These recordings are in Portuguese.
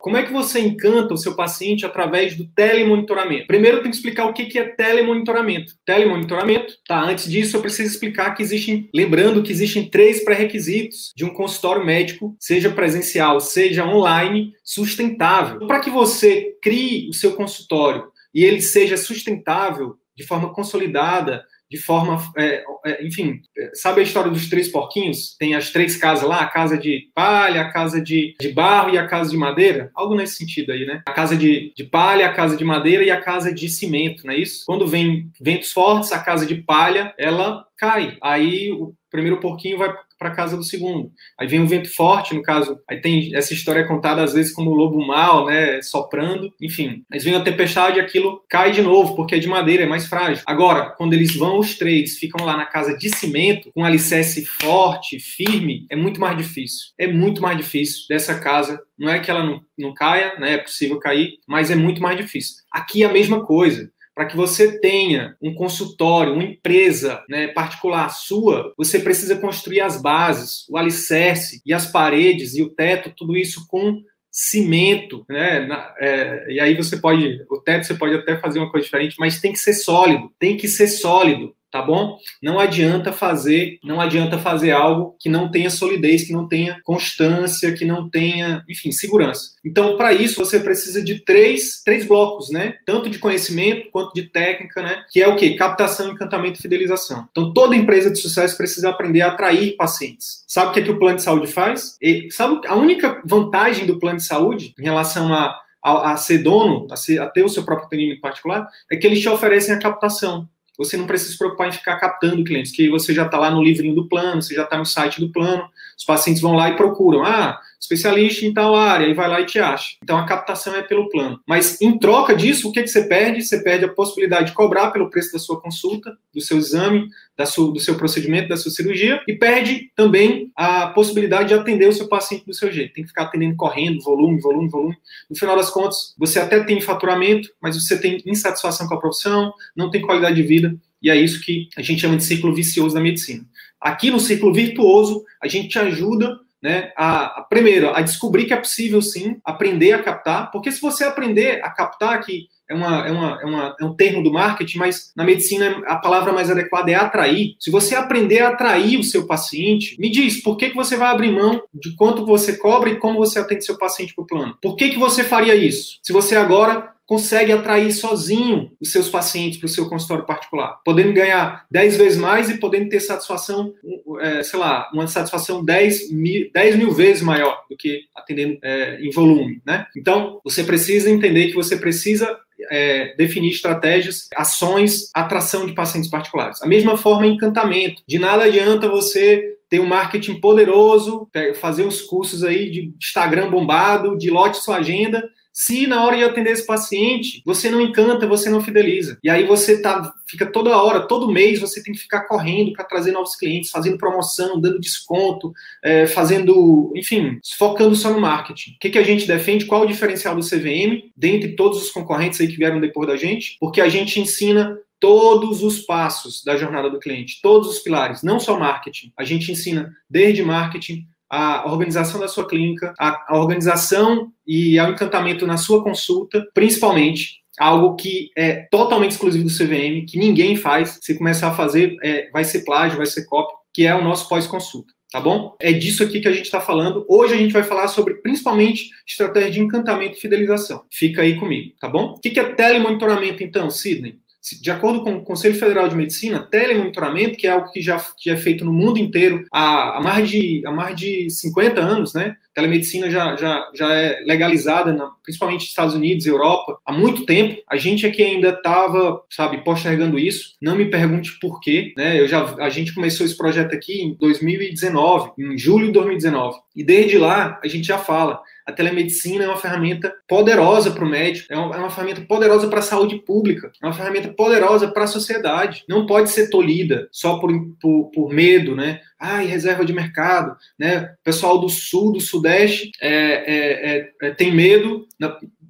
Como é que você encanta o seu paciente através do telemonitoramento? Primeiro, eu tenho que explicar o que é telemonitoramento. Telemonitoramento, tá? Antes disso, eu preciso explicar que existem, lembrando que existem três pré-requisitos de um consultório médico, seja presencial, seja online, sustentável. Para que você crie o seu consultório e ele seja sustentável de forma consolidada, de forma, é, é, enfim, sabe a história dos três porquinhos? Tem as três casas lá, a casa de palha, a casa de, de barro e a casa de madeira? Algo nesse sentido aí, né? A casa de, de palha, a casa de madeira e a casa de cimento, não é isso? Quando vem ventos fortes, a casa de palha, ela cai. Aí o primeiro porquinho vai para casa do segundo. Aí vem um vento forte, no caso, aí tem essa história contada às vezes como o lobo mal, né, soprando, enfim. Mas vem a tempestade e aquilo cai de novo, porque é de madeira, é mais frágil. Agora, quando eles vão os três, ficam lá na casa de cimento, com um alicerce forte, firme, é muito mais difícil. É muito mais difícil dessa casa. Não é que ela não, não caia, né, é possível cair, mas é muito mais difícil. Aqui é a mesma coisa para que você tenha um consultório, uma empresa né, particular sua, você precisa construir as bases, o alicerce e as paredes e o teto, tudo isso com cimento, né? É, e aí você pode, o teto você pode até fazer uma coisa diferente, mas tem que ser sólido, tem que ser sólido tá bom? Não adianta fazer, não adianta fazer algo que não tenha solidez, que não tenha constância, que não tenha, enfim, segurança. Então, para isso você precisa de três, três blocos, né? Tanto de conhecimento quanto de técnica, né? Que é o que? Captação, encantamento e fidelização. Então, toda empresa de sucesso precisa aprender a atrair pacientes. Sabe o que, é que o plano de saúde faz? E sabe a única vantagem do plano de saúde em relação a a, ser dono, a, ser, a, ter o seu próprio atendimento particular, é que eles te oferecem a captação você não precisa se preocupar em ficar captando clientes, que você já está lá no livrinho do plano, você já está no site do plano, os pacientes vão lá e procuram, ah, especialista em tal área, e vai lá e te acha. Então a captação é pelo plano. Mas em troca disso, o que, que você perde? Você perde a possibilidade de cobrar pelo preço da sua consulta, do seu exame, da sua, do seu procedimento, da sua cirurgia, e perde também a possibilidade de atender o seu paciente do seu jeito. Tem que ficar atendendo correndo, volume, volume, volume. No final das contas, você até tem faturamento, mas você tem insatisfação com a profissão, não tem qualidade de vida, e é isso que a gente chama de ciclo vicioso da medicina. Aqui no ciclo virtuoso, a gente te ajuda né, a, a, primeiro, a descobrir que é possível sim aprender a captar, porque se você aprender a captar, que é, uma, é, uma, é, uma, é um termo do marketing, mas na medicina a palavra mais adequada é atrair. Se você aprender a atrair o seu paciente, me diz, por que, que você vai abrir mão de quanto você cobra e como você atende seu paciente para o plano? Por que, que você faria isso? Se você agora consegue atrair sozinho os seus pacientes para o seu consultório particular, podendo ganhar 10 vezes mais e podendo ter satisfação, é, sei lá, uma satisfação 10 mil, 10 mil vezes maior do que atendendo é, em volume, né? Então, você precisa entender que você precisa é, definir estratégias, ações, atração de pacientes particulares. A mesma forma, encantamento. De nada adianta você ter um marketing poderoso, fazer os cursos aí de Instagram bombado, de lote sua agenda, se na hora de atender esse paciente, você não encanta, você não fideliza. E aí você tá, fica toda hora, todo mês, você tem que ficar correndo para trazer novos clientes, fazendo promoção, dando desconto, é, fazendo, enfim, focando só no marketing. O que, que a gente defende? Qual o diferencial do CVM, dentre todos os concorrentes aí que vieram depois da gente? Porque a gente ensina todos os passos da jornada do cliente, todos os pilares, não só marketing. A gente ensina desde marketing, a organização da sua clínica, a, a organização e o encantamento na sua consulta, principalmente algo que é totalmente exclusivo do CVM, que ninguém faz. Se começar a fazer, é, vai ser plágio, vai ser cópia, que é o nosso pós-consulta. tá bom? É disso aqui que a gente está falando. Hoje a gente vai falar sobre, principalmente, estratégia de encantamento e fidelização. Fica aí comigo, tá bom? O que é telemonitoramento, então, Sidney? De acordo com o Conselho Federal de Medicina, telemonitoramento, que é algo que já, que é feito no mundo inteiro há, há, mais, de, há mais de 50 anos, né? Telemedicina já, já, já é legalizada, na, principalmente nos Estados Unidos Europa, há muito tempo. A gente aqui ainda estava, sabe, postergando isso. Não me pergunte por quê, né? Eu já, a gente começou esse projeto aqui em 2019, em julho de 2019. E desde lá, a gente já fala a telemedicina é uma ferramenta poderosa para o médico, é uma, é uma, ferramenta poderosa para a saúde pública, é uma ferramenta poderosa para a sociedade. Não pode ser tolhida só por, por, por medo, né? Ai, reserva de mercado, né? O pessoal do sul, do sudeste é, é, é, é tem medo.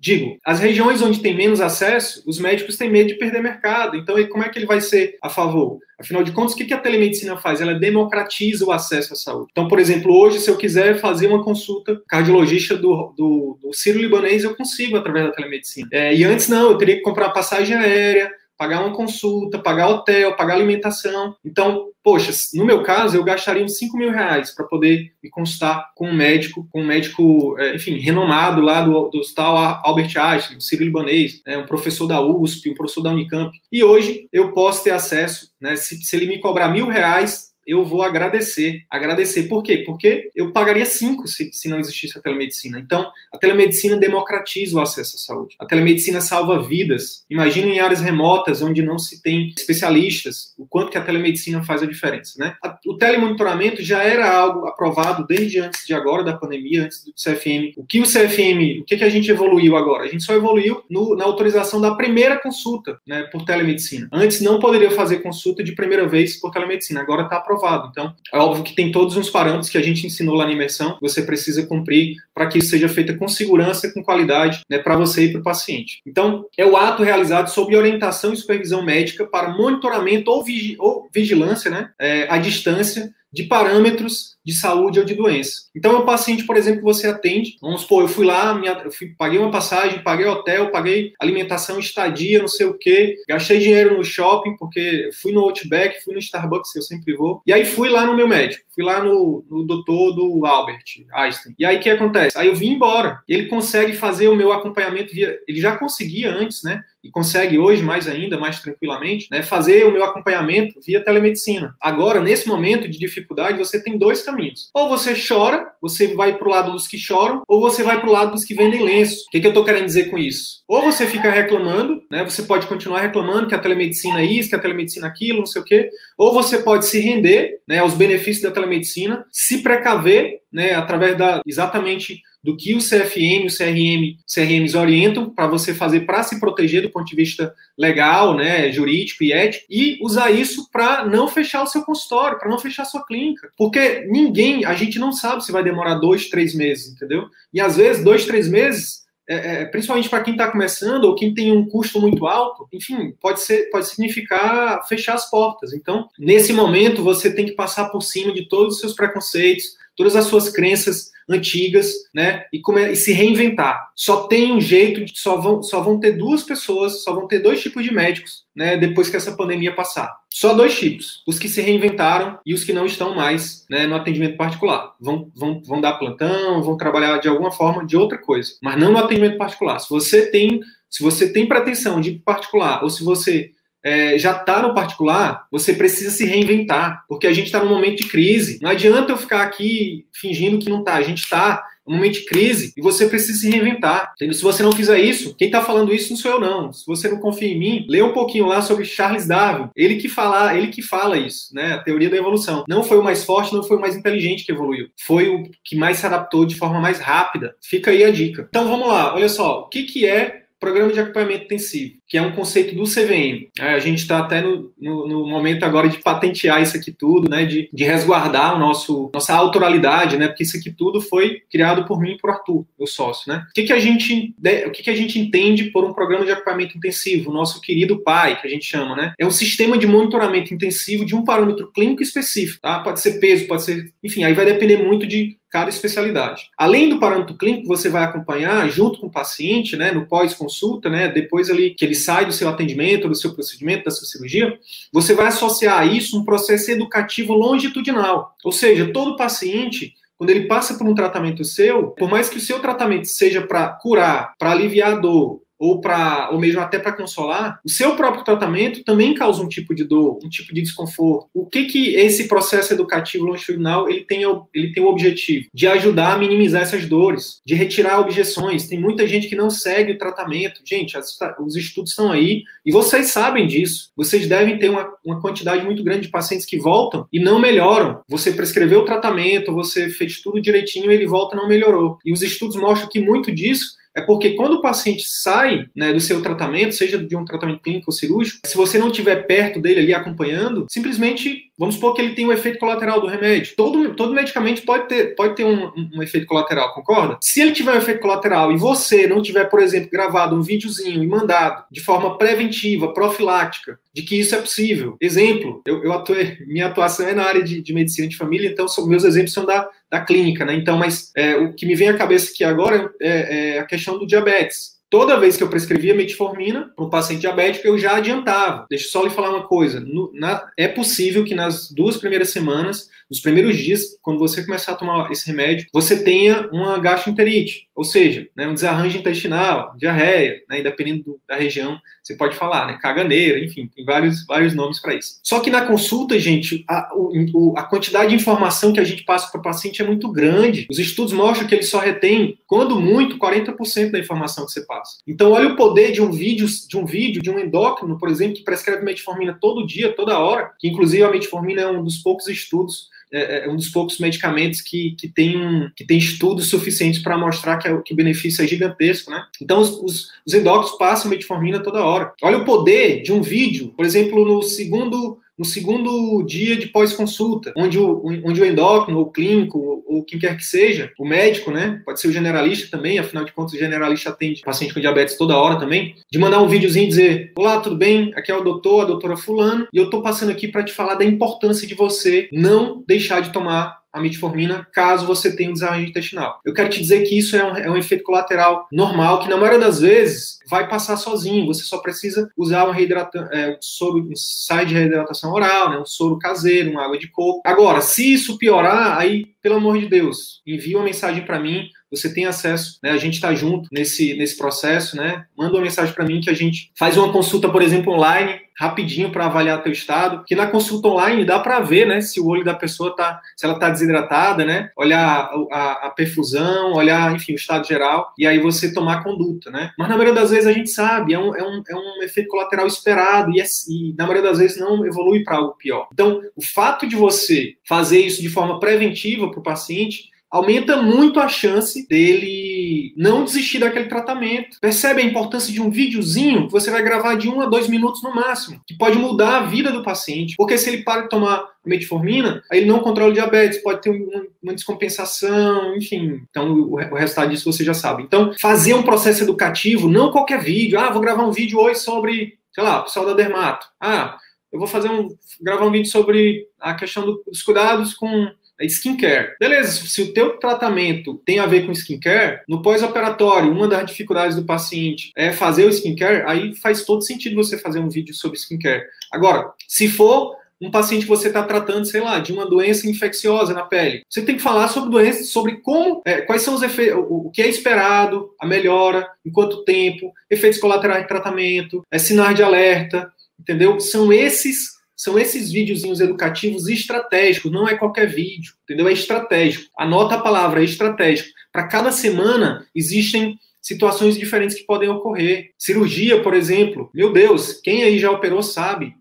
Digo, as regiões onde tem menos acesso, os médicos têm medo de perder mercado. Então, como é que ele vai ser a favor? Afinal de contas, o que a telemedicina faz? Ela democratiza o acesso à saúde. Então, por exemplo, hoje, se eu quiser fazer uma consulta cardiologista do, do, do Ciro Libanês, eu consigo através da telemedicina. É, e antes, não, eu teria que comprar passagem aérea, pagar uma consulta, pagar hotel, pagar alimentação. Então, poxa, no meu caso, eu gastaria uns 5 mil reais para poder me consultar com um médico, com um médico, é, enfim, renomado lá do, do Hospital Albert Einstein, Ciro Libanês, né, um professor da USP, um professor da Unicamp. E hoje eu posso ter acesso, né, se, se ele me cobrar mil reais, eu vou agradecer. Agradecer por quê? Porque eu pagaria cinco se, se não existisse a telemedicina. Então, a telemedicina democratiza o acesso à saúde. A telemedicina salva vidas. Imagina em áreas remotas onde não se tem especialistas, o quanto que a telemedicina faz a diferença, né? O telemonitoramento já era algo aprovado desde antes de agora da pandemia, antes do CFM. O que o CFM, o que, que a gente evoluiu agora? A gente só evoluiu no, na autorização da primeira consulta, né, por telemedicina. Antes não poderia fazer consulta de primeira vez por telemedicina, agora está aprovado aprovado. Então, é óbvio que tem todos os parâmetros que a gente ensinou lá na imersão, você precisa cumprir para que isso seja feito com segurança, com qualidade, né, para você e para o paciente. Então, é o ato realizado sob orientação e supervisão médica para monitoramento ou, vigi ou vigilância, né, é, à distância de parâmetros de saúde ou de doença. Então, o paciente, por exemplo, que você atende, vamos supor, eu fui lá, minha, eu fui, paguei uma passagem, paguei hotel, paguei alimentação, estadia, não sei o quê, gastei dinheiro no shopping, porque fui no Outback, fui no Starbucks, eu sempre vou, e aí fui lá no meu médico, fui lá no, no doutor do Albert Einstein. E aí o que acontece? Aí eu vim embora. Ele consegue fazer o meu acompanhamento via. Ele já conseguia antes, né? E consegue hoje mais ainda, mais tranquilamente, né, fazer o meu acompanhamento via telemedicina. Agora, nesse momento de dificuldade, você tem dois caminhos. Ou você chora, você vai para o lado dos que choram, ou você vai para o lado dos que vendem lenço. O que, que eu estou querendo dizer com isso? Ou você fica reclamando, né, você pode continuar reclamando que a telemedicina é isso, que a telemedicina é aquilo, não sei o quê, ou você pode se render né, aos benefícios da telemedicina, se precaver né, através da exatamente do que o CFM, o CRM, CRMs orientam para você fazer para se proteger do ponto de vista legal, né, jurídico e ético, e usar isso para não fechar o seu consultório, para não fechar a sua clínica. Porque ninguém, a gente não sabe se vai demorar dois, três meses, entendeu? E às vezes, dois, três meses, é, é, principalmente para quem está começando ou quem tem um custo muito alto, enfim, pode ser, pode significar fechar as portas. Então, nesse momento, você tem que passar por cima de todos os seus preconceitos, todas as suas crenças antigas, né? E, come, e se reinventar. Só tem um jeito de só vão, só vão ter duas pessoas, só vão ter dois tipos de médicos, né? Depois que essa pandemia passar. Só dois tipos: os que se reinventaram e os que não estão mais né, no atendimento particular. Vão, vão, vão dar plantão, vão trabalhar de alguma forma de outra coisa, mas não no atendimento particular. Se você tem, se você tem pretensão de particular ou se você é, já está no particular, você precisa se reinventar, porque a gente está num momento de crise. Não adianta eu ficar aqui fingindo que não está. A gente está num momento de crise e você precisa se reinventar. Entendeu? Se você não fizer isso, quem está falando isso não sou eu não. Se você não confia em mim, lê um pouquinho lá sobre Charles Darwin. Ele que fala, ele que fala isso, né? A teoria da evolução. Não foi o mais forte, não foi o mais inteligente que evoluiu. Foi o que mais se adaptou de forma mais rápida. Fica aí a dica. Então vamos lá. Olha só, o que que é programa de acompanhamento intensivo, que é um conceito do CVM. É, a gente está até no, no, no, momento agora de patentear isso aqui tudo, né, de, de resguardar o nosso, nossa autoralidade, né, porque isso aqui tudo foi criado por mim e por Arthur, meu sócio. Né. O, que, que, a gente, o que, que a gente entende por um programa de acompanhamento intensivo? O nosso querido pai, que a gente chama, né, é um sistema de monitoramento intensivo de um parâmetro clínico específico. Tá? Pode ser peso, pode ser. Enfim, aí vai depender muito de cada especialidade. Além do parâmetro clínico, você vai acompanhar junto com o paciente, né, no pós-consulta, né, depois ali que ele sai do seu atendimento, do seu procedimento, da sua cirurgia, você vai associar a isso um processo educativo longitudinal. Ou seja, todo paciente quando ele passa por um tratamento seu, por mais que o seu tratamento seja para curar, para aliviar a dor, ou para ou mesmo até para consolar, o seu próprio tratamento também causa um tipo de dor, um tipo de desconforto. O que que esse processo educativo longitudinal ele tem ele tem o objetivo de ajudar a minimizar essas dores, de retirar objeções. Tem muita gente que não segue o tratamento. Gente, as, os estudos estão aí e vocês sabem disso. Vocês devem ter uma, uma quantidade muito grande de pacientes que voltam e não melhoram. Você prescreveu o tratamento, você fez tudo direitinho, ele volta e não melhorou. E os estudos mostram que muito disso é porque quando o paciente sai né, do seu tratamento, seja de um tratamento clínico ou cirúrgico, se você não estiver perto dele ali acompanhando, simplesmente vamos supor que ele tem um efeito colateral do remédio. Todo, todo medicamento pode ter, pode ter um, um, efeito colateral, concorda? Se ele tiver um efeito colateral e você não tiver, por exemplo, gravado um videozinho e mandado de forma preventiva, profilática, de que isso é possível. Exemplo, eu, eu atuei, minha atuação é na área de, de medicina de família, então meus exemplos são da, da clínica, né? Então, mas é, o que me vem à cabeça aqui agora é, é a questão do diabetes toda vez que eu prescrevia metformina para um paciente diabético, eu já adiantava. Deixa eu só lhe falar uma coisa. No, na, é possível que nas duas primeiras semanas, nos primeiros dias, quando você começar a tomar esse remédio, você tenha uma gastroenterite, ou seja, né, um desarranjo intestinal, diarreia, né, dependendo do, da região, você pode falar, né, caganeira, enfim, tem vários, vários nomes para isso. Só que na consulta, gente, a, o, a quantidade de informação que a gente passa para o paciente é muito grande. Os estudos mostram que ele só retém, quando muito, 40% da informação que você passa. Então, olha o poder de um vídeo, de um vídeo, de um endócrino, por exemplo, que prescreve metformina todo dia, toda hora, que inclusive a metformina é um dos poucos estudos é, é um dos poucos medicamentos que, que, tem, um, que tem estudos suficientes para mostrar que, é, que o benefício é gigantesco, né? Então, os, os, os endócrinos passam metformina toda hora. Olha o poder de um vídeo, por exemplo, no segundo no segundo dia de pós-consulta, onde o, onde o endócrino, ou o clínico, ou quem quer que seja, o médico, né? Pode ser o generalista também, afinal de contas, o generalista atende paciente com diabetes toda hora também, de mandar um videozinho e dizer: Olá, tudo bem? Aqui é o doutor, a doutora Fulano, e eu tô passando aqui para te falar da importância de você não deixar de tomar a metformina caso você tenha um desarranjo intestinal. Eu quero te dizer que isso é um, é um, efeito colateral normal, que na maioria das vezes vai passar sozinho. Você só precisa usar um, reidrata, é, um soro, um sai de reidratação oral, né, um soro caseiro, uma água de coco. Agora, se isso piorar, aí, pelo amor de Deus, envie uma mensagem para mim você tem acesso, né? A gente está junto nesse, nesse processo, né? Manda uma mensagem para mim que a gente faz uma consulta, por exemplo, online, rapidinho para avaliar teu estado, que na consulta online dá para ver, né, se o olho da pessoa tá, se ela tá desidratada, né? Olhar a, a, perfusão, olhar, enfim, o estado geral, e aí você tomar conduta, né? Mas na maioria das vezes a gente sabe, é um, é um, é um efeito colateral esperado e, é, e na maioria das vezes não evolui para algo pior. Então, o fato de você fazer isso de forma preventiva para o paciente aumenta muito a chance dele não desistir daquele tratamento. Percebe a importância de um videozinho que você vai gravar de um a dois minutos no máximo, que pode mudar a vida do paciente. Porque se ele para de tomar metformina, aí ele não controla o diabetes, pode ter uma, uma descompensação, enfim. Então, o, o, resultado disso você já sabe. Então, fazer um processo educativo, não qualquer vídeo. Ah, vou gravar um vídeo hoje sobre, sei lá, pessoal da dermato. Ah, eu vou fazer um, gravar um vídeo sobre a questão do, dos cuidados com skincare. Beleza, se o teu tratamento tem a ver com skincare, no pós-operatório, uma das dificuldades do paciente é fazer o skincare, aí faz todo sentido você fazer um vídeo sobre skincare. Agora, se for um paciente que você está tratando, sei lá, de uma doença infecciosa na pele. Você tem que falar sobre doenças, sobre como, é, quais são os efeitos, o, o, que é esperado, a melhora, em quanto tempo, efeitos colaterais de tratamento, é, sinais de alerta, entendeu? São esses são esses videozinhos educativos estratégicos, não é qualquer vídeo, entendeu? É estratégico. Anota a palavra é estratégico. Para cada semana existem situações diferentes que podem ocorrer. Cirurgia, por exemplo. Meu Deus, quem aí já operou sabe.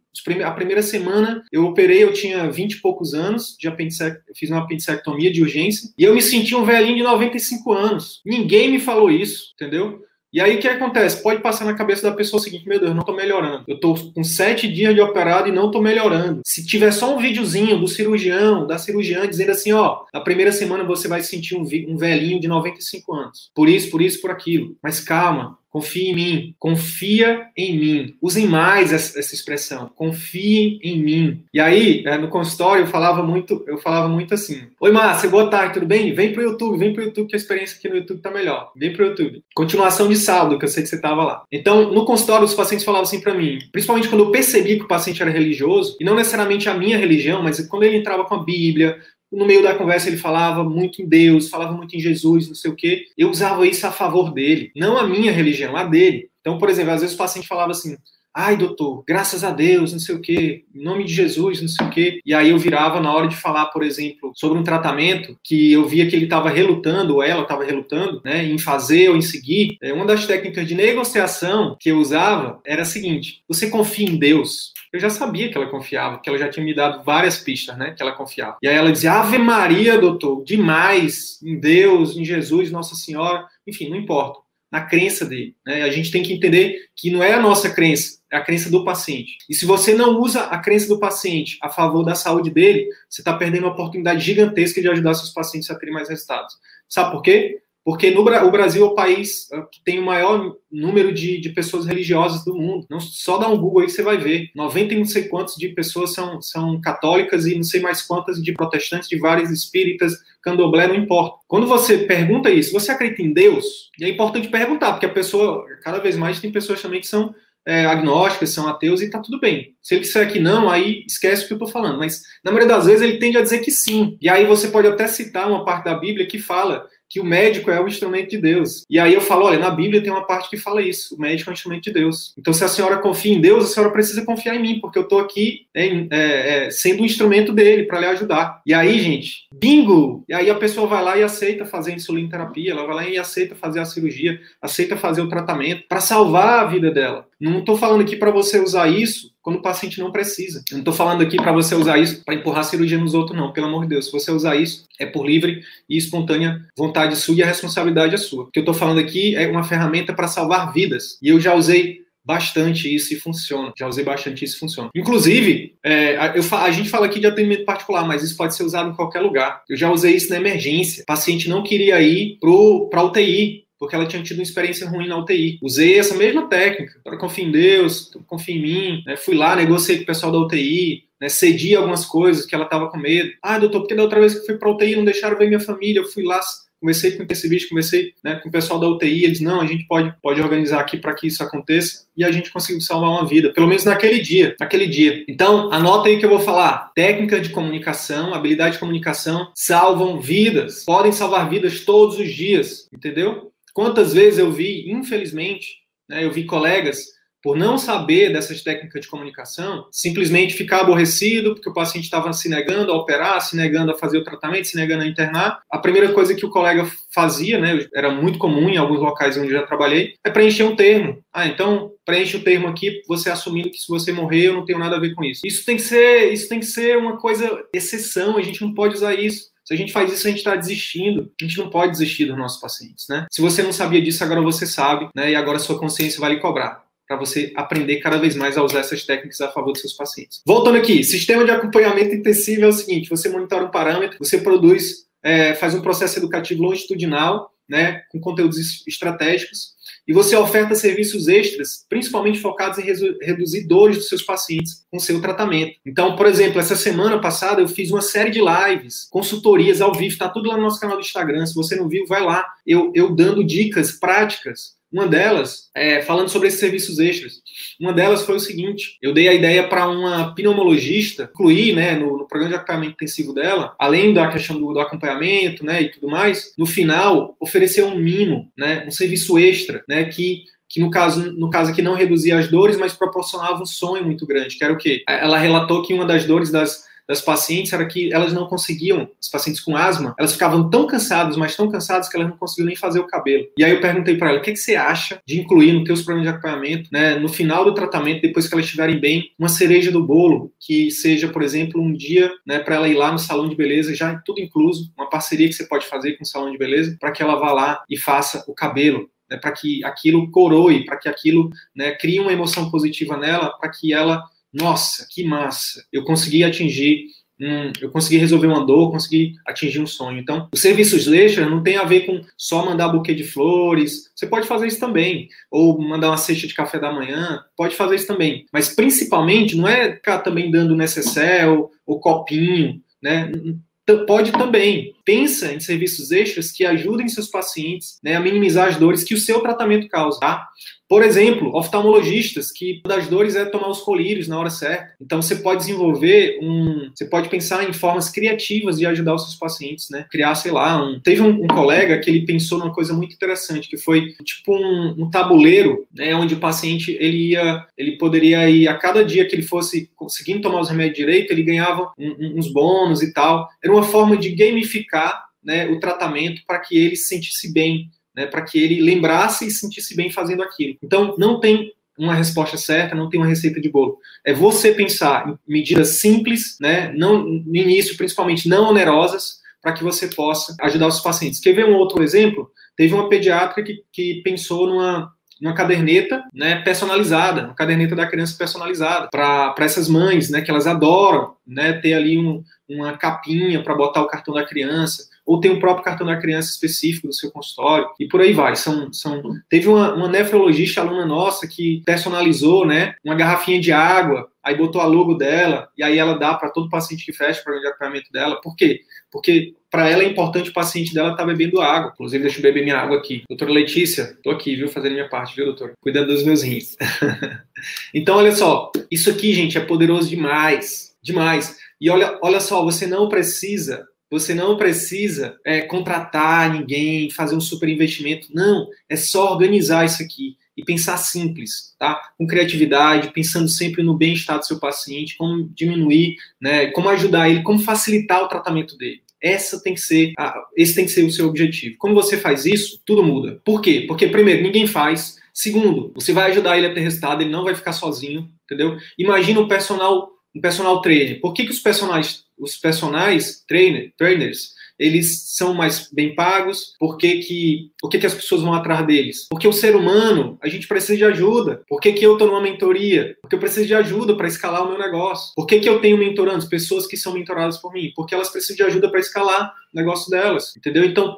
A primeira semana eu operei, eu tinha 20 e poucos anos, de apendicec... eu fiz uma apendicectomia de urgência, e eu me senti um velhinho de 95 anos. Ninguém me falou isso, entendeu? E aí o que acontece? Pode passar na cabeça da pessoa o seguinte: meu Deus, eu não tô melhorando. Eu tô com sete dias de operado e não tô melhorando. Se tiver só um videozinho do cirurgião, da cirurgiã, dizendo assim: ó, na primeira semana você vai sentir um, um velhinho de 95 anos. Por isso, por isso, por aquilo. Mas calma, confie em mim, confia em mim. Usem mais essa, expressão, confiem em mim. E aí, é, no consultório, eu falava muito, eu falava muito assim: Oi, Márcia, boa tarde, tudo bem? Vem pro YouTube, vem pro YouTube, que a experiência aqui no YouTube tá melhor. Vem pro YouTube. Continuação de saldo, que eu sei que você tava lá. Então, no consultório, os pacientes falavam assim para mim, principalmente quando eu percebi que o paciente era religioso, e não necessariamente a minha religião, mas quando ele entrava com a Bíblia, no meio da conversa ele falava muito em Deus, falava muito em Jesus, não sei o quê. Eu usava isso a favor dele, não a minha religião, a dele. Então, por exemplo, às vezes o paciente falava assim: ai, doutor, graças a Deus, não sei o quê, em nome de Jesus, não sei o quê. E aí eu virava na hora de falar, por exemplo, sobre um tratamento que eu via que ele estava relutando, ou ela estava relutando, né, em fazer ou em seguir. É, uma das técnicas de negociação que eu usava era a seguinte: você confia em Deus, eu já sabia que ela confiava, que ela já tinha me dado várias pistas, né? Que ela confiava. E aí ela dizia: Ave Maria, doutor, demais, em Deus, em Jesus, Nossa Senhora, enfim, não importa. Na crença dele. Né? A gente tem que entender que não é a nossa crença, é a crença do paciente. E se você não usa a crença do paciente a favor da saúde dele, você está perdendo uma oportunidade gigantesca de ajudar seus pacientes a terem mais resultados. Sabe por quê? Porque no, o Brasil é o país ah, que tem o maior número de, de pessoas religiosas do mundo. Não, só dá um Google aí que você vai ver. 90 e não sei quantos de pessoas são, são católicas e não sei mais quantas de protestantes, de várias espíritas, candomblé, não importa. Quando você pergunta isso, você acredita em Deus? E é importante perguntar, porque a pessoa, cada vez mais, tem pessoas também que são é, agnósticas, são ateus e tá tudo bem. Se ele disser que não, aí esquece o que eu tô falando. Mas na maioria das vezes ele tende a dizer que sim. E aí você pode até citar uma parte da Bíblia que fala que o médico é o instrumento de Deus. E aí eu falo, olha, na Bíblia tem uma parte que fala isso, o médico é o instrumento de Deus. Então, se a senhora confia em Deus, a senhora precisa confiar em mim, porque eu estou aqui é, é, sendo um instrumento dele para lhe ajudar. E aí, gente, bingo! E aí a pessoa vai lá e aceita fazer insulina terapia, ela vai lá e aceita fazer a cirurgia, aceita fazer o tratamento para salvar a vida dela. Não estou falando aqui para você usar isso quando o paciente não precisa. Eu não estou falando aqui para você usar isso para empurrar a cirurgia nos outros, não. Pelo amor de Deus, se você usar isso, é por livre e espontânea vontade sua e a responsabilidade é sua. O que eu estou falando aqui é uma ferramenta para salvar vidas. E eu já usei bastante isso e funciona. Já usei bastante isso e funciona. Inclusive, é, eu, a gente fala aqui de atendimento particular, mas isso pode ser usado em qualquer lugar. Eu já usei isso na emergência. O paciente não queria ir para UTI porque ela tinha tido uma experiência ruim na UTI. Usei essa mesma técnica. Agora confio em Deus, confio em mim. Né? Fui lá, negociei com o pessoal da UTI, né? cedi algumas coisas que ela estava com medo. Ah, doutor, porque da outra vez que fui para UTI não deixaram ver minha família, eu fui lá, conversei com o intensivista, conversei né, com o pessoal da UTI, eles, não, a gente pode, pode organizar aqui para que isso aconteça, e a gente conseguiu salvar uma vida, pelo menos naquele dia, naquele dia. Então, anota aí que eu vou falar, técnica de comunicação, habilidade de comunicação, salvam vidas, podem salvar vidas todos os dias, entendeu? Quantas vezes eu vi, infelizmente, né, eu vi colegas, por não saber dessas técnicas de comunicação, simplesmente ficar aborrecido porque o paciente estava se negando a operar, se negando a fazer o tratamento, se negando a internar. A primeira coisa que o colega fazia, né, era muito comum em alguns locais onde eu já trabalhei, é preencher um termo. Ah, então preenche o termo aqui, você assumindo que se você morrer eu não tenho nada a ver com isso. Isso tem que ser, isso tem que ser uma coisa exceção, a gente não pode usar isso. Se a gente faz isso, a gente está desistindo. A gente não pode desistir dos nossos pacientes, né? Se você não sabia disso, agora você sabe, né? E agora sua consciência vai lhe cobrar para você aprender cada vez mais a usar essas técnicas a favor dos seus pacientes. Voltando aqui, sistema de acompanhamento intensivo é o seguinte: você monitora um parâmetro, você produz, é, faz um processo educativo longitudinal, né, com conteúdos estratégicos, e você oferta serviços extras, principalmente focados em reduzir dores dos seus pacientes com seu tratamento. Então, por exemplo, essa semana passada eu fiz uma série de lives, consultorias ao vivo, está tudo lá no nosso canal do Instagram. Se você não viu, vai lá. Eu, eu dando dicas práticas uma delas, é, falando sobre esses serviços extras, uma delas foi o seguinte: eu dei a ideia para uma pneumologista incluir, né, no, no, programa de acompanhamento intensivo dela, além da questão do, do, acompanhamento, né, e tudo mais, no final oferecer um mimo, né, um serviço extra, né, que que no caso, no caso aqui não reduzia as dores, mas proporcionava um sonho muito grande, que era o quê? Ela relatou que uma das dores das das pacientes era que elas não conseguiam, as pacientes com asma, elas ficavam tão cansadas, mas tão cansadas que elas não conseguiam nem fazer o cabelo. E aí eu perguntei para ela, o que, que você acha de incluir no teus programas de acompanhamento, né, no final do tratamento, depois que elas estiverem bem, uma cereja do bolo, que seja, por exemplo, um dia, né, para ela ir lá no salão de beleza, já tudo incluso, uma parceria que você pode fazer com o salão de beleza, para que ela vá lá e faça o cabelo, né, para que aquilo coroe, para que aquilo né, crie uma emoção positiva nela, para que ela nossa, que massa, eu consegui atingir um, eu consegui resolver uma dor, consegui atingir um sonho. Então, os serviços extras não tem a ver com só mandar buquê de flores. Você pode fazer isso também. Ou mandar uma cesta de café da manhã, pode fazer isso também. Mas principalmente não é ficar também dando necessaire ou, ou copinho, né? pode também. Pensa em serviços extras que ajudem seus pacientes né, a minimizar as dores que o seu tratamento causa. Tá? Por exemplo, oftalmologistas, que uma das dores é tomar os colírios na hora certa. Então você pode desenvolver um. Você pode pensar em formas criativas de ajudar os seus pacientes, né? Criar, sei lá, um. Teve um, um colega que ele pensou numa coisa muito interessante, que foi tipo um, um, tabuleiro, né? Onde o paciente ele ia, ele poderia ir a cada dia que ele fosse conseguindo tomar os remédios direito, ele ganhava um, uns bônus e tal. Era uma forma de gamificar né, o tratamento para que ele se sentisse bem né, para que ele lembrasse e sentisse bem fazendo aquilo. Então, não tem uma resposta certa, não tem uma receita de bolo. É você pensar em medidas simples, né, não, no início, principalmente não onerosas, para que você possa ajudar os pacientes. Quer ver um outro exemplo? Teve uma pediatra que, que pensou numa, uma caderneta né, personalizada, uma caderneta da criança personalizada, para essas mães, né, que elas adoram né, ter ali um, uma capinha para botar o cartão da criança, ou tem o próprio cartão da criança específico do seu consultório, e por aí vai. São, são... Teve uma, uma nefrologista aluna nossa que personalizou né, uma garrafinha de água, aí botou a logo dela, e aí ela dá para todo paciente que fecha o acompanhamento dela. Por quê? Porque para ela é importante o paciente dela estar tá bebendo água. Inclusive, deixa eu beber minha água aqui. Doutora Letícia, tô aqui, viu, fazendo minha parte, viu, doutor? Cuidando dos meus rins. então, olha só, isso aqui, gente, é poderoso demais, demais. E olha, olha só, você não precisa você não precisa é, contratar ninguém, fazer um super investimento. Não, é só organizar isso aqui e pensar simples, tá? Com criatividade, pensando sempre no bem-estar do seu paciente, como diminuir, né? Como ajudar ele, como facilitar o tratamento dele. Essa tem que ser, a, esse tem que ser o seu objetivo. Quando você faz isso, tudo muda. Por quê? Porque primeiro, ninguém faz. Segundo, você vai ajudar ele a ter resultado, ele não vai ficar sozinho, entendeu? Imagina um personal, um personal trainer. Por que, que os personagens os personagens trainer, trainers eles são mais bem pagos? Por que, que, por que, que as pessoas vão atrás deles? Porque o ser humano, a gente precisa de ajuda. Por que, que eu estou numa mentoria? Porque eu preciso de ajuda para escalar o meu negócio. Por que, que eu tenho mentorandos? Pessoas que são mentoradas por mim. Porque elas precisam de ajuda para escalar negócio delas. Entendeu? Então,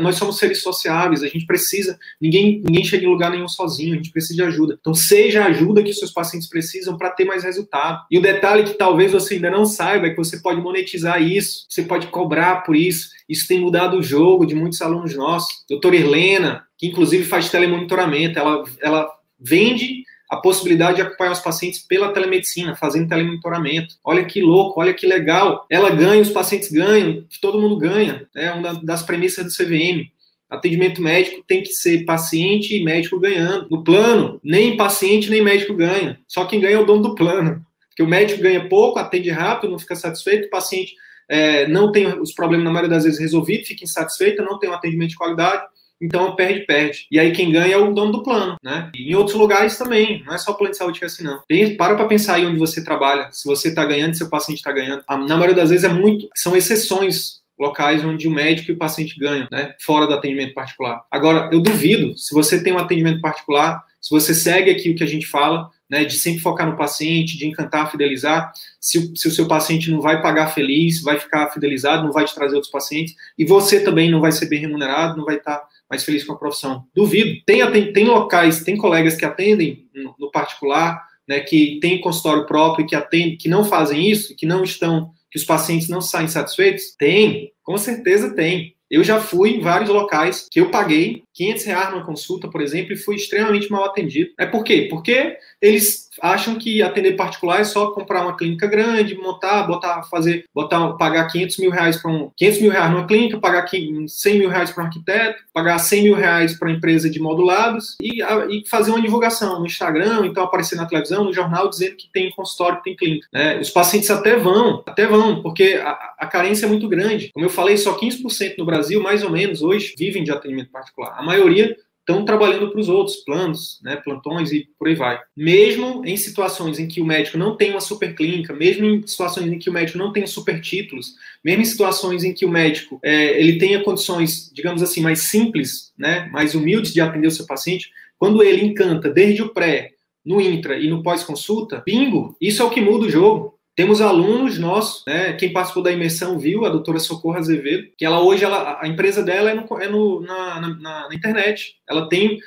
nós somos seres sociáveis, a gente precisa. Ninguém, ninguém chega em lugar nenhum sozinho, a gente precisa de ajuda. Então, seja a ajuda que seus pacientes precisam para ter mais resultado. E o detalhe que talvez você ainda não saiba é que você pode monetizar isso, você pode cobrar por isso isso. Tem mudado o jogo de muitos alunos nossos. Doutora Irlena, que inclusive faz telemonitoramento, ela, ela vende a possibilidade de acompanhar os pacientes pela telemedicina, fazendo telemonitoramento. Olha que louco, olha que legal. Ela ganha, os pacientes ganham, todo mundo ganha. É uma das premissas do CVM. Atendimento médico tem que ser paciente e médico ganhando. No plano, nem paciente nem médico ganha. Só quem ganha é o dono do plano. Porque o médico ganha pouco, atende rápido, não fica satisfeito, o paciente é, não tem os problemas, na maioria das vezes, resolvidos, fica insatisfeita, não tem um atendimento de qualidade, então perde, perde. E aí quem ganha é o dono do plano, né? E em outros lugares também, não é só o plano de saúde que é assim, não. para para pensar aí onde você trabalha, se você está ganhando, se o paciente está ganhando. Na maioria das vezes é muito, são exceções locais onde o médico e o paciente ganham, né? Fora do atendimento particular. Agora, eu duvido, se você tem um atendimento particular, se você segue aqui o que a gente fala, né, de sempre focar no paciente, de encantar, fidelizar. Se se o seu paciente não vai pagar feliz, vai ficar fidelizado, não vai te trazer outros pacientes, e você também não vai ser bem remunerado, não vai estar mais feliz com a profissão. Duvido. Tem, tem, tem locais, tem colegas que atendem no, no particular, né, que tem consultório próprio, que atendem, que não fazem isso, que não estão, que os pacientes não saem satisfeitos? Tem, com certeza tem. Eu já fui em vários locais que eu paguei 500 reais numa consulta, por exemplo, e fui extremamente mal atendido. É por quê? Porque eles acham que atender particular é só comprar uma clínica grande, montar, botar, fazer, botar, pagar 500 mil reais para um, 500 mil reais numa clínica, pagar 100 mil reais para um arquiteto, pagar 100 mil reais para uma empresa de modulados e, e, fazer uma divulgação no Instagram, então aparecer na televisão, no jornal, dizendo que tem consultório, que tem clínica. Né? Os pacientes até vão, até vão, porque a, a carência é muito grande. Como eu falei, só 15% no Brasil, mais ou menos, hoje, vivem de atendimento particular. A maioria estão trabalhando para os outros, planos, né, plantões e por aí vai. Mesmo em situações em que o médico não tem uma super clínica, mesmo em situações em que o médico não tem super títulos, mesmo em situações em que o médico é, ele tenha condições, digamos assim, mais simples, né, mais humildes de atender o seu paciente, quando ele encanta desde o pré, no intra e no pós-consulta, bingo, isso é o que muda o jogo. Temos alunos nossos, né? Quem participou da imersão viu, a doutora Socorro Azevedo, que ela hoje, ela, a empresa dela é, no, é no, na, na, na, internet. Ela tem,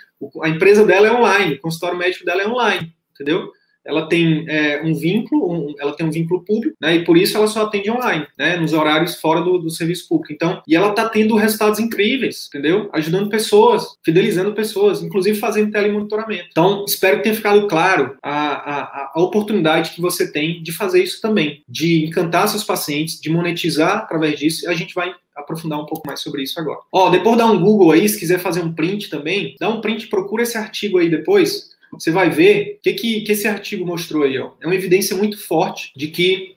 a empresa dela é online, o consultório médico dela é online, entendeu? Ela tem é, um vínculo, um, ela tem um vínculo público, né? E por isso ela só atende online, né? Nos horários fora do, do serviço público. Então, e ela está tendo resultados incríveis, entendeu? Ajudando pessoas, fidelizando pessoas, inclusive fazendo telemonitoramento. Então, espero que tenha ficado claro a, a, a oportunidade que você tem de fazer isso também, de encantar seus pacientes, de monetizar através disso. E a gente vai aprofundar um pouco mais sobre isso agora. Ó, depois dá um Google aí, se quiser fazer um print também, dá um print, procura esse artigo aí depois você vai ver o que, que, que, esse artigo mostrou aí. Ó. É uma evidência muito forte de que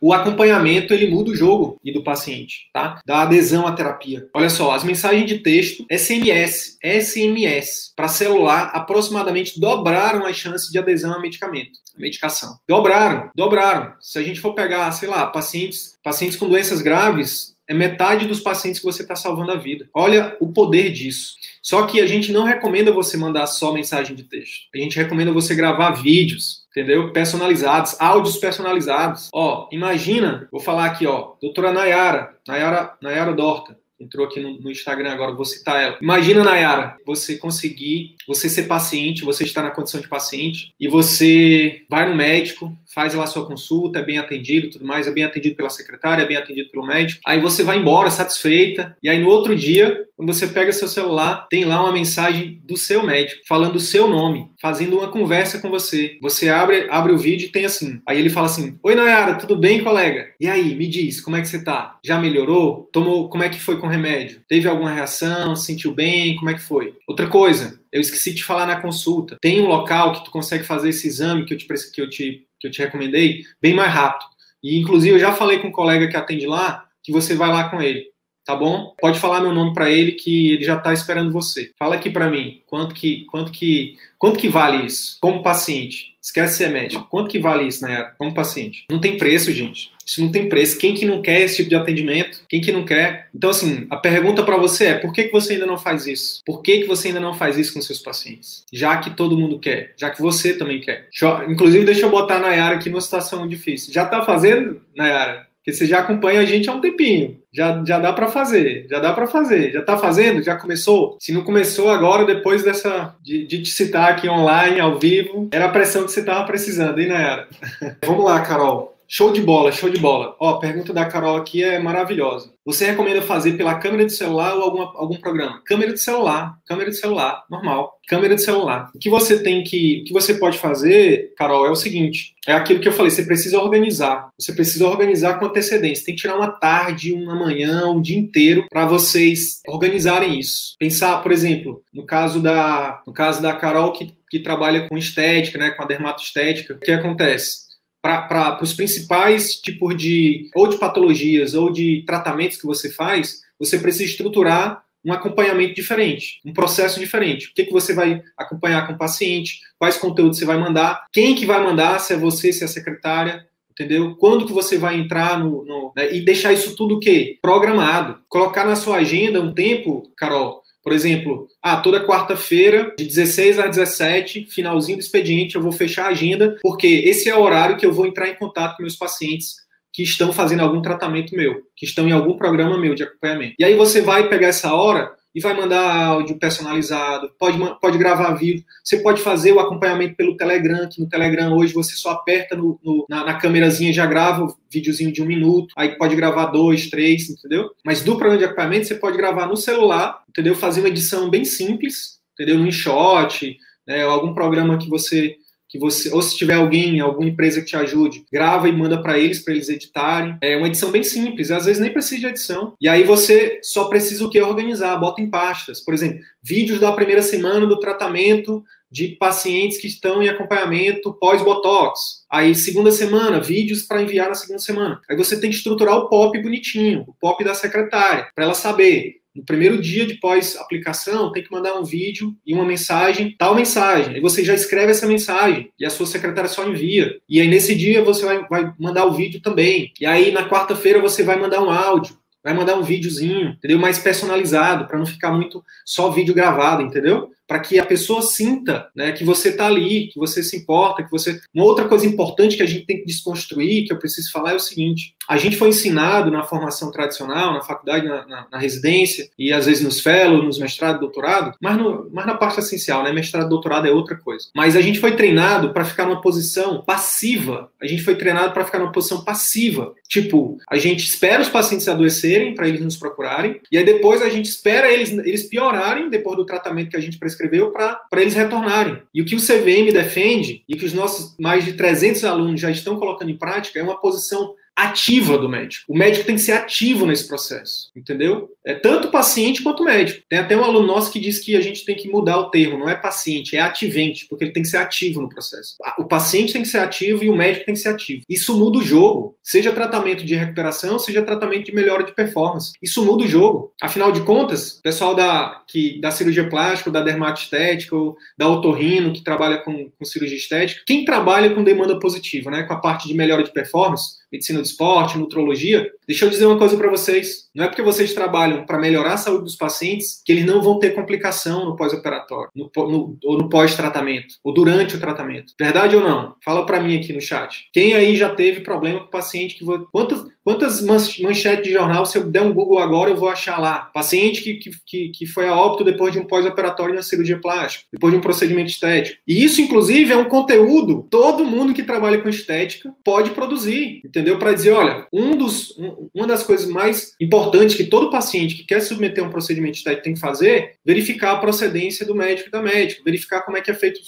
o acompanhamento ele muda o jogo e do paciente, tá? Da adesão à terapia. Olha só, as mensagens de texto SMS, SMS para celular aproximadamente dobraram as chances de adesão a medicamento, a medicação. Dobraram, dobraram. Se a gente for pegar, sei lá, pacientes, pacientes com doenças graves, é metade dos pacientes que você está salvando a vida. Olha o poder disso. Só que a gente não recomenda você mandar só mensagem de texto. A gente recomenda você gravar vídeos, entendeu? Personalizados, áudios personalizados. Ó, imagina, vou falar aqui, ó, doutora Nayara, Nayara, Nayara Dorta entrou aqui no, no, Instagram agora, vou citar ela. Imagina, Nayara, você conseguir, você ser paciente, você estar na condição de paciente, e você vai no médico, faz lá sua consulta, é bem atendido, tudo mais, é bem atendido pela secretária, é bem atendido pelo médico. Aí você vai embora satisfeita, e aí no outro dia, quando você pega seu celular, tem lá uma mensagem do seu médico, falando o seu nome, fazendo uma conversa com você. Você abre, abre o vídeo e tem assim. Aí ele fala assim: Oi, Nayara, tudo bem, colega? E aí, me diz, como é que você tá? Já melhorou? Tomou, como é que foi com o remédio? Teve alguma reação? Sentiu bem? Como é que foi? Outra coisa, eu esqueci de falar na consulta. Tem um local que tu consegue fazer esse exame que eu te, que eu te, que eu te recomendei bem mais rápido. E, inclusive, eu já falei com um colega que atende lá que você vai lá com ele tá bom? Pode falar meu nome para ele que ele já está esperando você. Fala aqui para mim, quanto que, quanto que, quanto que vale isso como paciente? Esquece ser médico. Quanto que vale isso, né, como paciente? Não tem preço, gente. Isso não tem preço. Quem que não quer esse tipo de atendimento? Quem que não quer? Então, assim, a pergunta para você é: por que, que você ainda não faz isso? Por que, que você ainda não faz isso com seus pacientes? Já que todo mundo quer, já que você também quer. Inclusive, deixa eu botar a Nayara aqui numa situação difícil. Já tá fazendo, Nayara? Porque você já acompanha a gente há um tempinho. Já, já dá para fazer, já dá para fazer. Já está fazendo? Já começou? Se não começou agora, depois dessa de, de, te citar aqui online, ao vivo, era a pressão que você estava precisando, hein, Nayara? Vamos lá, Carol. Show de bola, show de bola. Ó, a pergunta da Carol aqui é maravilhosa. Você recomenda fazer pela câmera de celular ou alguma, algum programa? Câmera de celular, câmera de celular, normal. Câmera de celular. O que você tem que, o que você pode fazer, Carol, é o seguinte: é aquilo que eu falei, você precisa organizar. Você precisa organizar com antecedência. Tem que tirar uma tarde, uma manhã, um dia inteiro para vocês organizarem isso. Pensar, por exemplo, no caso da, no caso da Carol que, que trabalha com estética, né, com a dermatoestética, o que acontece? Para os principais tipos de ou de patologias ou de tratamentos que você faz, você precisa estruturar um acompanhamento diferente, um processo diferente. O que, que você vai acompanhar com o paciente, quais conteúdos você vai mandar, quem que vai mandar, se é você, se é a secretária, entendeu? Quando que você vai entrar no... no né? E deixar isso tudo o quê? Programado. Colocar na sua agenda um tempo, Carol, por exemplo, ah, toda quarta-feira, de 16 a 17, finalzinho do expediente, eu vou fechar a agenda, porque esse é o horário que eu vou entrar em contato com meus pacientes que estão fazendo algum tratamento meu, que estão em algum programa meu de acompanhamento. E aí você vai pegar essa hora e vai mandar áudio personalizado, pode, pode gravar vídeo, você pode fazer o acompanhamento pelo Telegram, que no Telegram hoje você só aperta no, no, na, na câmerazinha já grava o videozinho de um minuto, aí pode gravar dois, três, entendeu? Mas do programa de acompanhamento você pode gravar no celular, entendeu? Fazer uma edição bem simples, entendeu? No InShot, né, algum programa que você que você, ou se tiver alguém, alguma empresa que te ajude, grava e manda para eles, para eles editarem. É uma edição bem simples, às vezes nem precisa de edição. E aí você só precisa o que? Organizar, bota em pastas. Por exemplo, vídeos da primeira semana do tratamento de pacientes que estão em acompanhamento pós-botox. Aí, segunda semana, vídeos para enviar na segunda semana. Aí você tem que estruturar o POP bonitinho, o POP da secretária, para ela saber no primeiro dia de pós-aplicação, tem que mandar um vídeo e uma mensagem, tal mensagem. Aí você já escreve essa mensagem e a sua secretária só envia. E aí nesse dia você vai, vai mandar o vídeo também. E aí na quarta-feira você vai mandar um áudio, vai mandar um videozinho, entendeu? Mais personalizado, para não ficar muito só vídeo gravado, entendeu? para que a pessoa sinta né, que você está ali, que você se importa, que você. Uma outra coisa importante que a gente tem que desconstruir, que eu preciso falar, é o seguinte: a gente foi ensinado na formação tradicional, na faculdade, na, na, na residência, e às vezes nos fellows, nos mestrado, doutorado, mas, no, mas na parte essencial, né? Mestrado, doutorado é outra coisa. Mas a gente foi treinado para ficar numa posição passiva. A gente foi treinado para ficar numa posição passiva. Tipo, a gente espera os pacientes adoecerem para eles nos procurarem, e aí depois a gente espera eles, eles piorarem depois do tratamento que a gente prescreveu para eles retornarem. E o que o CVM defende, e que os nossos mais de 300 alunos já estão colocando em prática, é uma posição ativa do médico. O médico tem que ser ativo nesse processo, entendeu? É tanto paciente quanto médico. Tem até um aluno nosso que diz que a gente tem que mudar o termo, não é paciente, é ativente, porque ele tem que ser ativo no processo. O paciente tem que ser ativo e o médico tem que ser ativo. Isso muda o jogo, seja tratamento de recuperação, seja tratamento de melhora de performance. Isso muda o jogo. Afinal de contas, o pessoal da, que, da cirurgia plástica, da dermatostética, da otorrino, que trabalha com, com cirurgia estética, quem trabalha com demanda positiva, né, com a parte de melhora de performance, medicina do esporte, nutrologia, deixa eu dizer uma coisa para vocês. Não é porque vocês trabalham para melhorar a saúde dos pacientes que eles não vão ter complicação no pós-operatório, ou no pós-tratamento, ou durante o tratamento. Verdade ou não? Fala para mim aqui no chat. Quem aí já teve problema com o paciente que... Quantas, quantas manchetes de jornal, se eu der um Google agora, eu vou achar lá? Paciente que, que, que foi a óbito depois de um pós-operatório na cirurgia plástica, depois de um procedimento estético. E isso, inclusive, é um conteúdo todo mundo que trabalha com estética pode produzir, entendeu? Para dizer, olha, um dos, um, uma das coisas mais importantes que todo paciente que quer submeter um procedimento estético tem que fazer, verificar a procedência do médico e da médica, verificar como é que é feito.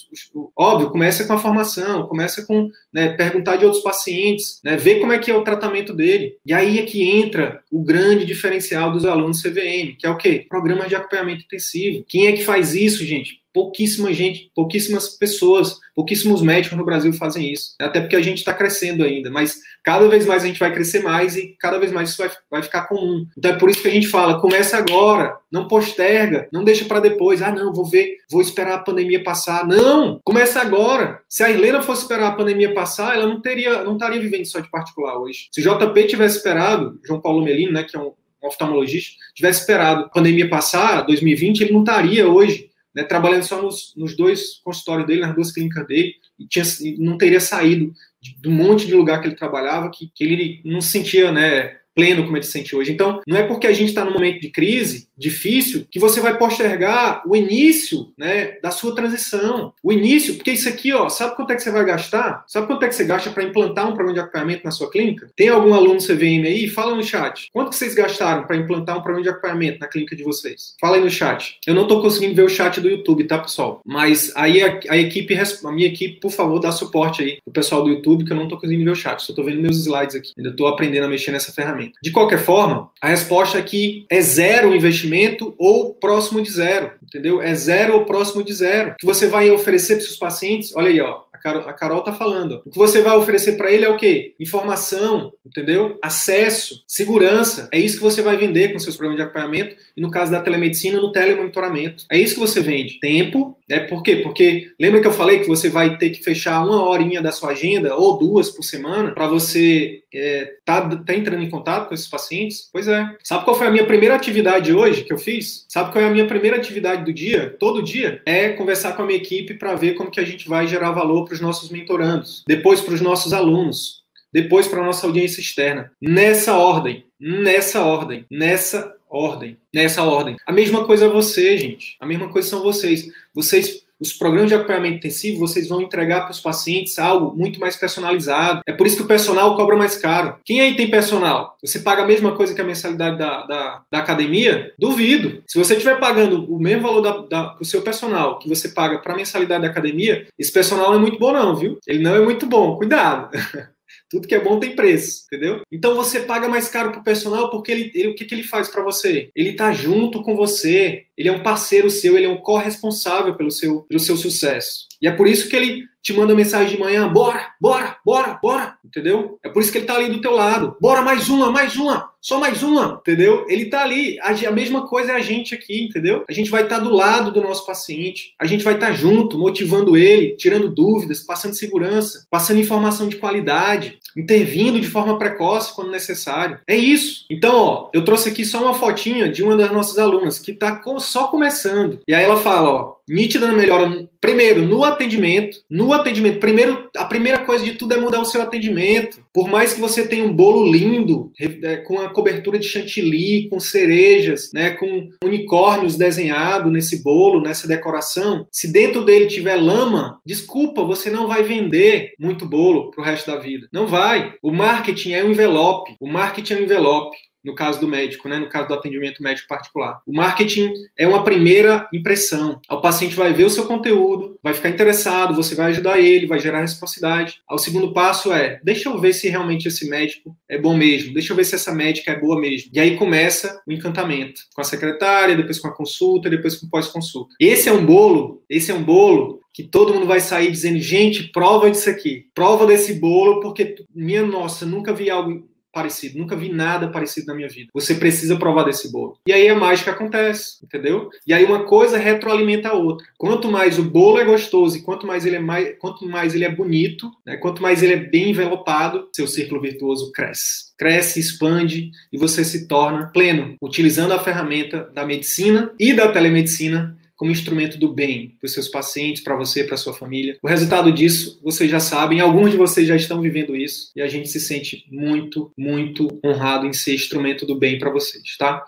Óbvio, começa com a formação, começa com né, perguntar de outros pacientes, né, ver como é que é o tratamento dele. E aí é que entra o grande diferencial dos alunos CVM, que é o quê? Programas de acompanhamento intensivo. Quem é que faz isso, gente? Pouquíssima gente, pouquíssimas pessoas, pouquíssimos médicos no Brasil fazem isso. Até porque a gente está crescendo ainda, mas cada vez mais a gente vai crescer mais e cada vez mais isso vai, vai ficar comum. Então é por isso que a gente fala, começa agora, não posterga, não deixa para depois. Ah, não, vou ver, vou esperar a pandemia passar. Não, começa agora. Se a Helena fosse esperar a pandemia passar, ela não teria, não estaria vivendo só de particular hoje. Se JP tivesse esperado, João Paulo Melino, né, que é um oftalmologista, tivesse esperado a pandemia passar, 2020, ele não estaria hoje né, trabalhando só nos, nos, dois consultórios dele, nas duas clínicas dele, e, tinha, não teria saído do monte de lugar que ele trabalhava, que, que ele não se sentia né, pleno como ele se sente hoje. Então, não é porque a gente está num momento de crise difícil que você vai postergar o início né, da sua transição. O início, porque isso aqui, ó, sabe quanto é que você vai gastar? Sabe quanto é que você gasta para implantar um programa de acompanhamento na sua clínica? Tem algum aluno CVM aí? Fala no chat. Quanto que vocês gastaram para implantar um programa de acompanhamento na clínica de vocês? Fala aí no chat. Eu não estou conseguindo ver o chat do YouTube, tá, pessoal? Mas aí a, a, equipe, a minha equipe, por favor, dá suporte aí pro pessoal do YouTube, que eu não estou conseguindo ver o chat. Só estou vendo meus slides aqui. Ainda estou aprendendo a mexer nessa ferramenta De qualquer forma, a resposta aqui é zero o investimento ou próximo de zero, entendeu? É zero ou próximo de zero. Que você vai oferecer para seus pacientes, olha aí, ó, a Carol tá falando. O que você vai oferecer para ele é o quê? Informação, entendeu? Acesso, segurança. É isso que você vai vender com seus programas de acompanhamento e no caso da telemedicina, no telemonitoramento. É isso que você vende. Tempo, né? Por quê? Porque lembra que eu falei que você vai ter que fechar uma horinha da sua agenda ou duas por semana para você é, tá, tá entrando em contato com esses pacientes? Pois é. Sabe qual foi a minha primeira atividade hoje que eu fiz? Sabe qual é a minha primeira atividade do dia? Todo dia? É conversar com a minha equipe para ver como que a gente vai gerar valor para os nossos mentorandos, depois para os nossos alunos, depois para a nossa audiência externa. Nessa ordem, nessa ordem, nessa ordem, nessa ordem. A mesma coisa é você, gente. A mesma coisa são vocês. Vocês os programas de acompanhamento intensivo, vocês vão entregar para os pacientes algo muito mais personalizado. É por isso que o personal cobra mais caro. Quem aí tem personal? Você paga a mesma coisa que a mensalidade da, da, da academia? Duvido. Se você estiver pagando o mesmo valor da, da, do seu personal que você paga para a mensalidade da academia, esse personal não é muito bom, não, viu? Ele não é muito bom. Cuidado. Tudo que é bom tem preço, entendeu? Então você paga mais caro pro personal porque ele, ele o que, que ele faz para você? Ele tá junto com você, ele é um parceiro seu, ele é um corresponsável pelo seu, pelo seu sucesso. E é por isso que ele te manda mensagem de manhã, bora, bora, bora, bora, entendeu? É por isso que ele tá ali do teu lado. Bora mais uma, mais uma, só mais uma, entendeu? Ele tá ali. A, mesma coisa é a gente aqui, entendeu? A gente vai estar tá do lado do nosso paciente, a gente vai estar tá junto, motivando ele, tirando dúvidas, passando segurança, passando informação de qualidade, intervindo de forma precoce quando necessário. É isso. Então, ó, eu trouxe aqui só uma fotinha de uma das nossas alunas que tá só começando. E aí ela fala, ó, nítida melhora, primeiro, no atendimento. No atendimento, primeiro, a primeira coisa de tudo é mudar o seu atendimento. Por mais que você tenha um bolo lindo, é, com a cobertura de chantilly, com cerejas, né, com unicórnios desenhado nesse bolo, nessa decoração, se dentro dele tiver lama, desculpa, você não vai vender muito bolo pro resto da vida. Não vai. O marketing é um envelope. O marketing é um envelope no caso do médico, né, no caso do atendimento médico particular. O marketing é uma primeira impressão. O paciente vai ver o seu conteúdo, vai ficar interessado, você vai ajudar ele, vai gerar reciprocidade. O segundo passo é, deixa eu ver se realmente esse médico é bom mesmo, deixa eu ver se essa médica é boa mesmo. E aí começa o encantamento com a secretária, depois com a consulta, depois com pós-consulta. Esse é um bolo, esse é um bolo que todo mundo vai sair dizendo, gente, prova disso aqui, prova desse bolo, porque, minha nossa, nunca vi algo parecido, nunca vi nada parecido na minha vida. Você precisa provar desse bolo. E aí a mágica acontece, entendeu? E aí uma coisa retroalimenta a outra. Quanto mais o bolo é gostoso e quanto mais ele é mais, quanto mais ele é bonito, né, quanto mais ele é bem envelopado, seu círculo virtuoso cresce. Cresce, expande e você se torna pleno, utilizando a ferramenta da medicina e da telemedicina como instrumento do bem para os seus pacientes, para você, para sua família. O resultado disso, vocês já sabem, alguns de vocês já estão vivendo isso e a gente se sente muito, muito honrado em ser instrumento do bem para vocês, tá?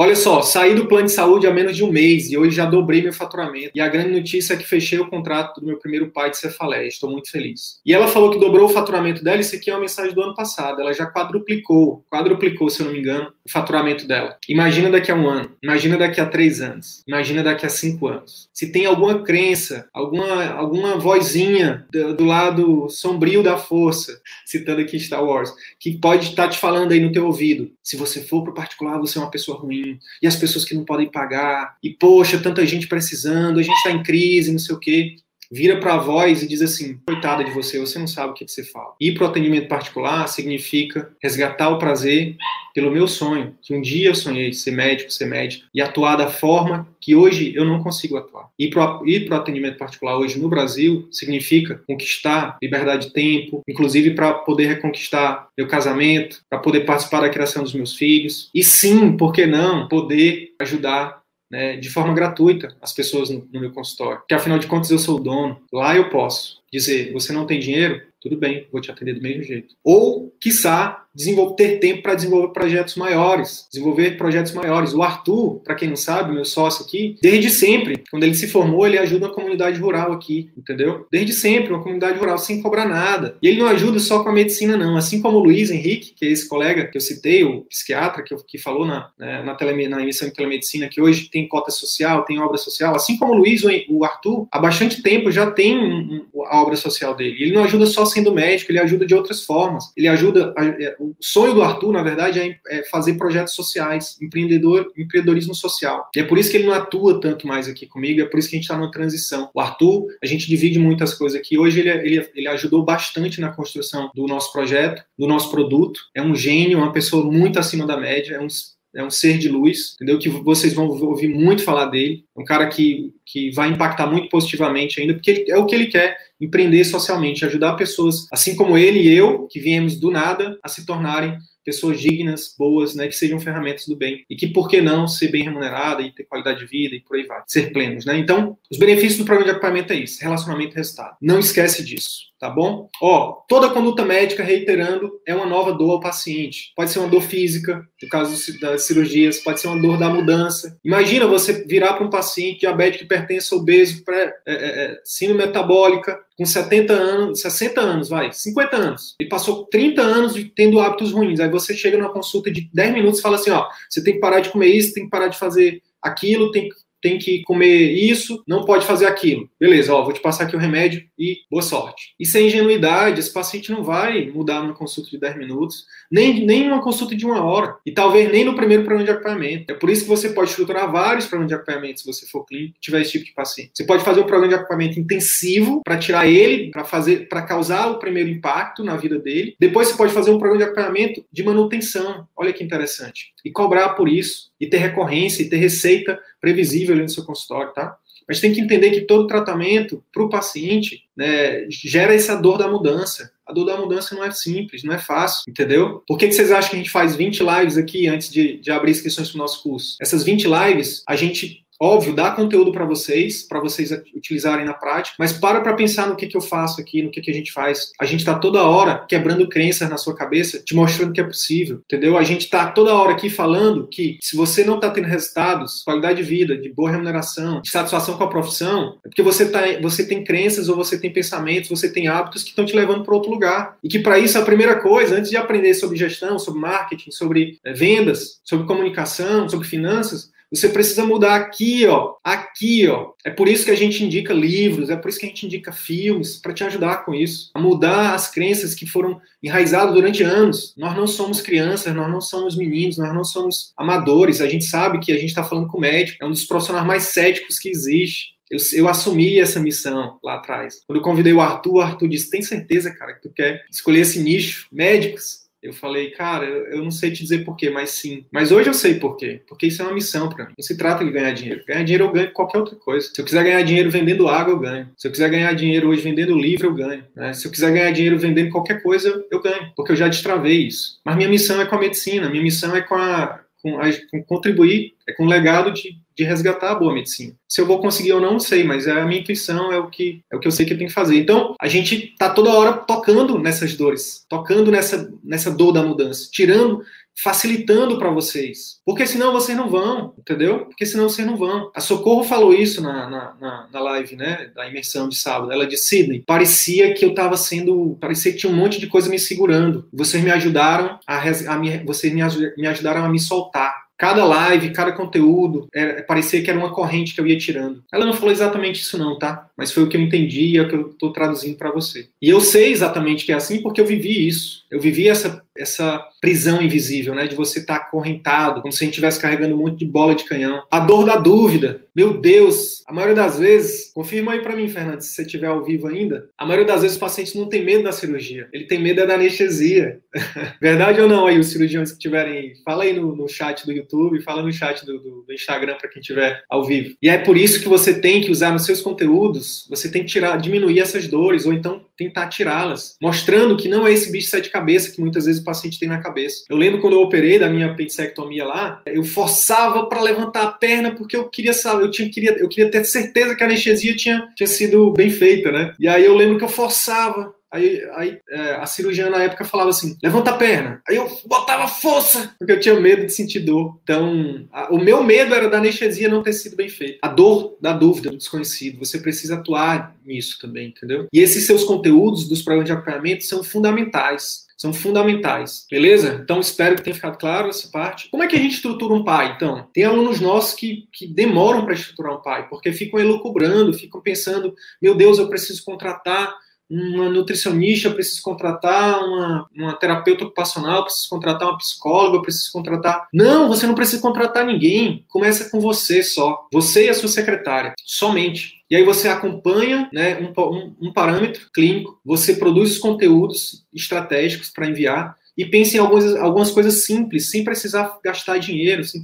Olha só, saí do plano de saúde há menos de um mês e hoje já dobrei meu faturamento. E a grande notícia é que fechei o contrato do meu primeiro pai de cefaleia. Estou muito feliz. E ela falou que dobrou o faturamento dela. Isso aqui é uma mensagem do ano passado. Ela já quadruplicou, quadruplicou, se eu não me engano, faturamento dela. Imagina daqui a um ano. Imagina daqui a três anos. Imagina daqui a cinco anos. Se tem alguma crença, alguma, alguma vozinha do, do lado sombrio da força, citando aqui Star Wars, que pode estar te falando aí no teu ouvido. Se você for para o particular, você é uma pessoa ruim e as pessoas que não podem pagar, e poxa, tanta gente precisando, a gente está em crise, não sei o quê. Vira para a voz e diz assim: coitada de você, você não sabe o que, que você fala. Ir para o atendimento particular significa resgatar o prazer pelo meu sonho, que um dia eu sonhei de ser médico, ser médico, e atuar da forma que hoje eu não consigo atuar. Ir para o atendimento particular hoje no Brasil significa conquistar liberdade de tempo, inclusive para poder reconquistar meu casamento, para poder participar da criação dos meus filhos. E sim, por que não, poder ajudar né, de forma gratuita as pessoas no, no meu consultório. Porque afinal de contas eu sou o dono. Lá eu posso dizer: você não tem dinheiro? Tudo bem, vou te atender do mesmo jeito. Ou, quiçá, desenvolver, ter tempo para desenvolver projetos maiores, desenvolver projetos maiores. O Arthur, para quem não sabe, meu sócio aqui, desde sempre, quando ele se formou, ele ajuda a comunidade rural aqui, entendeu? Desde sempre, uma comunidade rural sem cobrar nada. E ele não ajuda só com a medicina, não. Assim como o Luiz Henrique, que é esse colega que eu citei, o psiquiatra que, que falou na, né, na, tele, na emissão de telemedicina, que hoje tem cota social, tem obra social, assim como o Luiz, o Arthur, há bastante tempo já tem um, um, a obra social dele. Ele não ajuda só sendo médico, ele ajuda de outras formas. Ele ajuda. É, o sonho do Arthur, na verdade, é, é fazer projetos sociais, empreendedor, empreendedorismo social. E é por isso que ele não atua tanto mais aqui comigo, é por isso que a gente está numa transição. O Arthur, a gente divide muitas coisas aqui. Hoje ele, ele, ele ajudou bastante na construção do nosso projeto, do nosso produto. É um gênio, uma pessoa muito acima da média, é um é um ser de luz, entendeu? Que vocês vão ouvir muito falar dele. É um cara que, que vai impactar muito positivamente ainda, porque ele, é o que ele quer empreender socialmente, ajudar pessoas, assim como ele e eu, que viemos do nada, a se tornarem pessoas dignas, boas, né, que sejam ferramentas do bem e que, por que não, ser bem remunerada e ter qualidade de vida e por aí vai, ser plenos, né? Então, os benefícios do programa de acompanhamento é isso, relacionamento e resultado. Não esquece disso tá bom? Ó, toda conduta médica, reiterando, é uma nova dor ao paciente. Pode ser uma dor física, no caso das cirurgias, pode ser uma dor da mudança. Imagina você virar para um paciente diabético, hipertenso, obeso, pré, é, é, é síndrome metabólica, com 70 anos, 60 anos, vai, 50 anos. Ele passou 30 anos tendo hábitos ruins. Aí você chega numa consulta de 10 minutos e fala assim, ó, você tem que parar de comer isso, tem que parar de fazer aquilo, tem que tem que comer isso, não pode fazer aquilo. Beleza, ó, vou te passar aqui o remédio e boa sorte. Isso é ingenuidade, esse paciente não vai mudar numa consulta de 10 minutos, nem, nem numa consulta de uma hora, e talvez nem no primeiro programa de acompanhamento. É por isso que você pode estruturar vários programas de acompanhamento se você for clínico e tiver esse tipo de paciente. Você pode fazer um programa de acompanhamento intensivo para tirar ele, para fazer, para causar o primeiro impacto na vida dele. Depois você pode fazer um programa de acompanhamento de manutenção. Olha que interessante. E cobrar por isso, e ter recorrência, e ter receita previsível ali no seu consultório, tá? Mas tem que entender que todo tratamento para o paciente né, gera essa dor da mudança. A dor da mudança não é simples, não é fácil, entendeu? Por que, que vocês acham que a gente faz 20 lives aqui antes de, de abrir inscrições para o nosso curso? Essas 20 lives, a gente óbvio, dá conteúdo para vocês, para vocês utilizarem na prática, mas para para pensar no que, que eu faço aqui, no que, que a gente faz. A gente está toda hora quebrando crenças na sua cabeça, te mostrando que é possível, entendeu? A gente está toda hora aqui falando que se você não está tendo resultados, qualidade de vida, de boa remuneração, de satisfação com a profissão, é porque você, tá, você tem crenças ou você tem pensamentos, você tem hábitos que estão te levando para outro lugar. E que para isso a primeira coisa, antes de aprender sobre gestão, sobre marketing, sobre é, vendas, sobre comunicação, sobre finanças, você precisa mudar aqui, ó, aqui, ó. É por isso que a gente indica livros, é por isso que a gente indica filmes para te ajudar com isso, a mudar as crenças que foram enraizadas durante anos. Nós não somos crianças, nós não somos meninos, nós não somos amadores. A gente sabe que a gente está falando com o médico, é um dos profissionais mais céticos que existe. Eu, eu, assumi essa missão lá atrás. Quando eu convidei o Arthur, o Arthur disse: Tem certeza, cara, que tu quer escolher esse nicho? Médicos? Eu falei, cara, eu não sei te dizer porquê, mas sim. Mas hoje eu sei porquê. Porque isso é uma missão para mim. Não se trata de ganhar dinheiro. Ganhar dinheiro eu ganho qualquer outra coisa. Se eu quiser ganhar dinheiro vendendo água, eu ganho. Se eu quiser ganhar dinheiro hoje vendendo livro, eu ganho. Né? Se eu quiser ganhar dinheiro vendendo qualquer coisa, eu ganho. Porque eu já destravei isso. Mas minha missão é com a medicina. Minha missão é com a, com, a, com contribuir, é com o legado de, de resgatar a boa medicina. Se eu vou conseguir não, não sei, mas é a minha intuição, é o que é o que eu sei que eu tenho que fazer. Então, a gente tá toda hora tocando nessas dores, tocando nessa, nessa dor da mudança, tirando facilitando para vocês. Porque senão vocês não vão, entendeu? Porque senão vocês não vão. A Socorro falou isso na, na, na, na live, né? Da imersão de sábado. Ela disse, Sidney, parecia que eu estava sendo. Parecia que tinha um monte de coisa me segurando. Vocês me ajudaram a, a me, vocês me, me ajudaram a me soltar cada live, cada conteúdo, é, parecia que era uma corrente que eu ia tirando. Ela não falou exatamente isso não, tá? Mas foi o que eu entendi e é o que eu estou traduzindo para você. E eu sei exatamente que é assim porque eu vivi isso. Eu vivi essa, essa prisão invisível, né? De você estar tá acorrentado, como se a gente estivesse carregando um monte de bola de canhão. A dor da dúvida. Meu Deus, a maioria das vezes, confirma aí para mim, Fernando, se você estiver ao vivo ainda, a maioria das vezes o paciente não tem medo da cirurgia. Ele tem medo é da anestesia. Verdade ou não aí, os cirurgiões que tiverem. Fala aí no, no chat do YouTube, fala no chat do, do, do Instagram para quem estiver ao vivo. E é por isso que você tem que usar nos seus conteúdos, você tem que tirar, diminuir essas dores, ou então tentar tirá-las, mostrando que não é esse bicho de sete cabeças que muitas vezes o paciente tem na cabeça. Eu lembro quando eu operei da minha apendicectomia lá, eu forçava para levantar a perna porque eu queria saber, eu tinha queria, eu queria ter certeza que a anestesia tinha, tinha sido bem feita, né? E aí eu lembro que eu forçava Aí, aí é, a cirurgiã na época falava assim: levanta a perna. Aí eu botava força, porque eu tinha medo de sentir dor. Então, a, o meu medo era da anestesia não ter sido bem feita. A dor da dúvida, do desconhecido. Você precisa atuar nisso também, entendeu? E esses seus conteúdos dos programas de acompanhamento são fundamentais são fundamentais, beleza? Então espero que tenha ficado claro essa parte. Como é que a gente estrutura um pai, então? Tem alunos nossos que, que demoram para estruturar um pai, porque ficam elucubrando, ficam pensando, meu Deus, eu preciso contratar uma nutricionista, eu preciso contratar uma, uma terapeuta ocupacional, eu preciso contratar uma psicóloga, eu preciso contratar. Não, você não precisa contratar ninguém. Começa com você só. Você e a sua secretária. Somente. E aí você acompanha né, um, um, um parâmetro clínico, você produz os conteúdos estratégicos para enviar e pense em algumas, algumas coisas simples, sem precisar gastar dinheiro, sem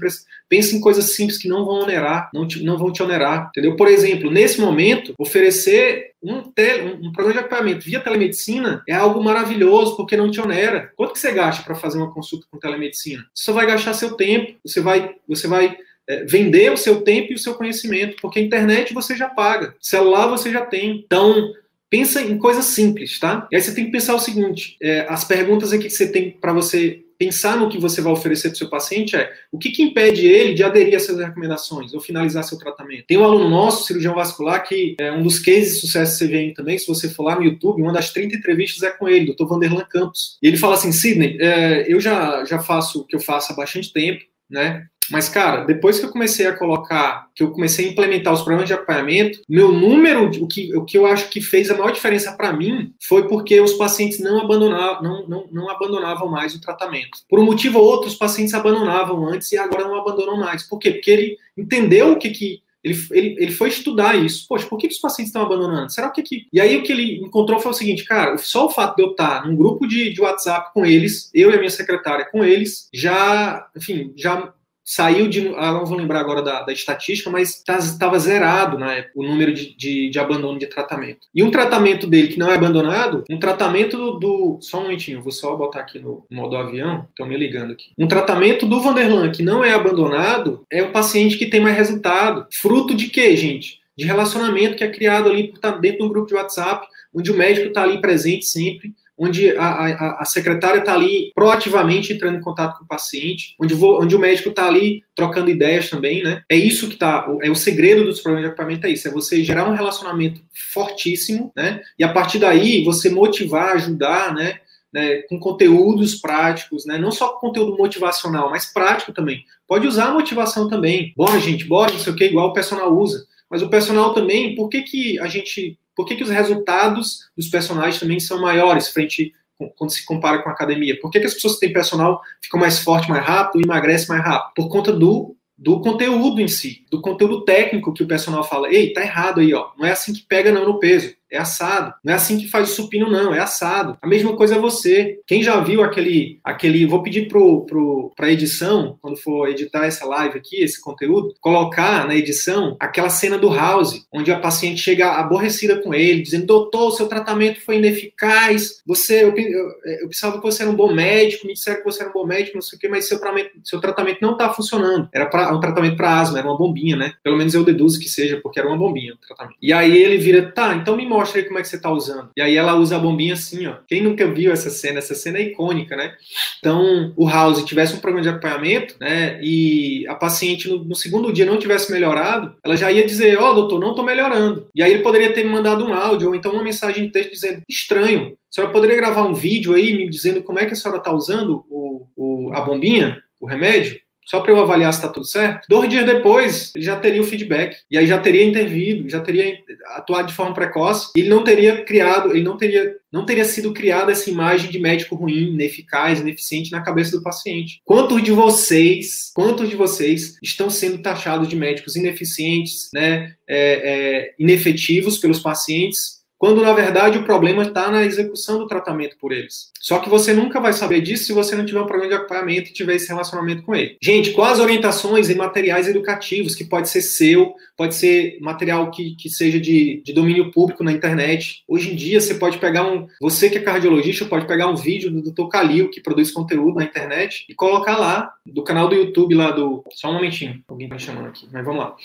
pense em coisas simples que não vão onerar, não, te, não vão te onerar, entendeu? Por exemplo, nesse momento, oferecer um, tele, um, um programa de acompanhamento via telemedicina é algo maravilhoso, porque não te onera. Quanto que você gasta para fazer uma consulta com telemedicina? Você só vai gastar seu tempo, você vai, você vai é, vender o seu tempo e o seu conhecimento, porque a internet você já paga, celular você já tem. Então, pensa em coisas simples, tá? E aí você tem que pensar o seguinte: é, as perguntas que você tem para você pensar no que você vai oferecer para o seu paciente é o que, que impede ele de aderir a essas recomendações ou finalizar seu tratamento. Tem um aluno nosso, cirurgião vascular, que é um dos cases de sucesso do CVM também, se você for lá no YouTube, uma das 30 entrevistas é com ele, Dr. Vanderlan Campos. E ele fala assim, Sidney, é, eu já, já faço o que eu faço há bastante tempo, né? Mas, cara, depois que eu comecei a colocar, que eu comecei a implementar os programas de acompanhamento, meu número, o que, o que eu acho que fez a maior diferença para mim foi porque os pacientes não abandonavam, não, não, não abandonavam mais o tratamento. Por um motivo ou outro, os pacientes abandonavam antes e agora não abandonam mais. Por quê? Porque ele entendeu o que, que ele, ele, ele foi estudar isso. Poxa, por que, que os pacientes estão abandonando? Será que, que. E aí o que ele encontrou foi o seguinte, cara, só o fato de eu estar num grupo de, de WhatsApp com eles, eu e a minha secretária com eles, já, enfim, já saiu de. Ah, não vou lembrar agora da, da estatística, mas estava tá, zerado na época o número de, de, de, abandono de tratamento. E um tratamento dele que não é abandonado, um tratamento do. do só um momentinho, vou só botar aqui no modo avião, estão me ligando aqui. Um tratamento do Vanderlan que não é abandonado é o paciente que tem mais resultado. Fruto de quê, gente? De relacionamento que é criado ali por estar dentro de um grupo de WhatsApp, onde o médico está ali presente sempre onde a, a, a secretária está ali proativamente entrando em contato com o paciente, onde, vou, onde o médico está ali trocando ideias também, né? É isso que está, é o segredo dos programas de equipamento é isso, é você gerar um relacionamento fortíssimo, né? E a partir daí você motivar, ajudar, né? Né, com conteúdos práticos, né, não só conteúdo motivacional, mas prático também. Pode usar a motivação também. Bora, gente, bora, não sei o que, igual o personal usa. Mas o personal também, por que, que a gente por que, que os resultados dos personagens também são maiores frente quando se compara com a academia? Por que, que as pessoas que têm personal ficam mais fortes mais rápido e emagrecem mais rápido? Por conta do, do conteúdo em si, do conteúdo técnico que o personal fala. Ei, tá errado aí, ó. Não é assim que pega não no peso é assado. Não é assim que faz o supino, não, é assado. A mesma coisa é você. Quem já viu aquele. aquele vou pedir pro, pro, pra edição, quando for editar essa live aqui, esse conteúdo, colocar na edição aquela cena do House, onde a paciente chega aborrecida com ele, dizendo: Doutor, seu tratamento foi ineficaz, você, eu, eu, eu pensava que você era um bom médico, me disseram que você era um bom médico, não sei o quê, mas seu tratamento, seu tratamento não está funcionando. Era pra, um tratamento para asma, era uma bombinha, né? Pelo menos eu deduzo que seja, porque era uma bombinha o tratamento. E aí ele vira: Tá, então me mostra mostra aí como é que você tá usando. E aí ela usa a bombinha assim, ó. Quem nunca viu essa cena? Essa cena é icônica, né? Então, o House tivesse um programa de acompanhamento, né? E a paciente no, no segundo dia não tivesse melhorado, ela já ia dizer, ó, oh, doutor, não tô melhorando. E aí ele poderia ter me mandado um áudio ou então uma mensagem de texto dizendo, estranho, a senhora poderia gravar um vídeo aí me dizendo como é que a senhora tá usando o, o a bombinha, o remédio? Só para eu avaliar se está tudo certo. Dois dias depois, ele já teria o feedback. E aí já teria intervido, já teria atuado de forma precoce. Ele não teria criado, ele não teria, não teria sido criada essa imagem de médico ruim, ineficaz, ineficiente na cabeça do paciente. Quantos de vocês, quantos de vocês estão sendo taxados de médicos ineficientes, né, é, é, inefetivos pelos pacientes quando na verdade o problema está na execução do tratamento por eles. Só que você nunca vai saber disso se você não tiver um programa de acompanhamento e tiver esse relacionamento com ele. Gente, quais orientações e materiais educativos que pode ser seu, pode ser material que, que seja de, de domínio público na internet. Hoje em dia você pode pegar um, você que é cardiologista pode pegar um vídeo do Dr. Calil que produz conteúdo na internet e colocar lá do canal do YouTube lá do, só um momentinho, alguém tá me chamando aqui, mas vamos lá.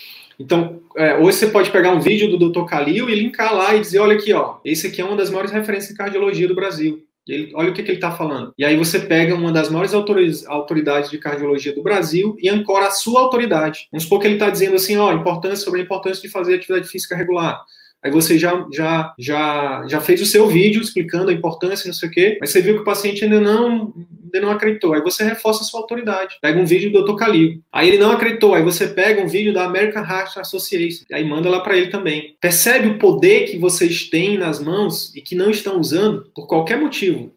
Então, é, hoje você pode pegar um vídeo do Dr. Calil e linkar lá e dizer, olha aqui, ó, esse aqui é uma das maiores referências em cardiologia do Brasil. Ele, olha o que, que ele está falando. E aí você pega uma das maiores autoridades de cardiologia do Brasil e ancora a sua autoridade. Vamos supor que ele está dizendo assim, ó, importância sobre a importância de fazer atividade física regular. Aí você já, já, já, já fez o seu vídeo explicando a importância, não sei o quê, mas você viu que o paciente ainda não, ainda não acreditou. Aí você reforça a sua autoridade. Pega um vídeo do Dr. Calil. Aí ele não acreditou. Aí você pega um vídeo da American Heart Association. Aí manda lá para ele também. Percebe o poder que vocês têm nas mãos e que não estão usando por qualquer motivo.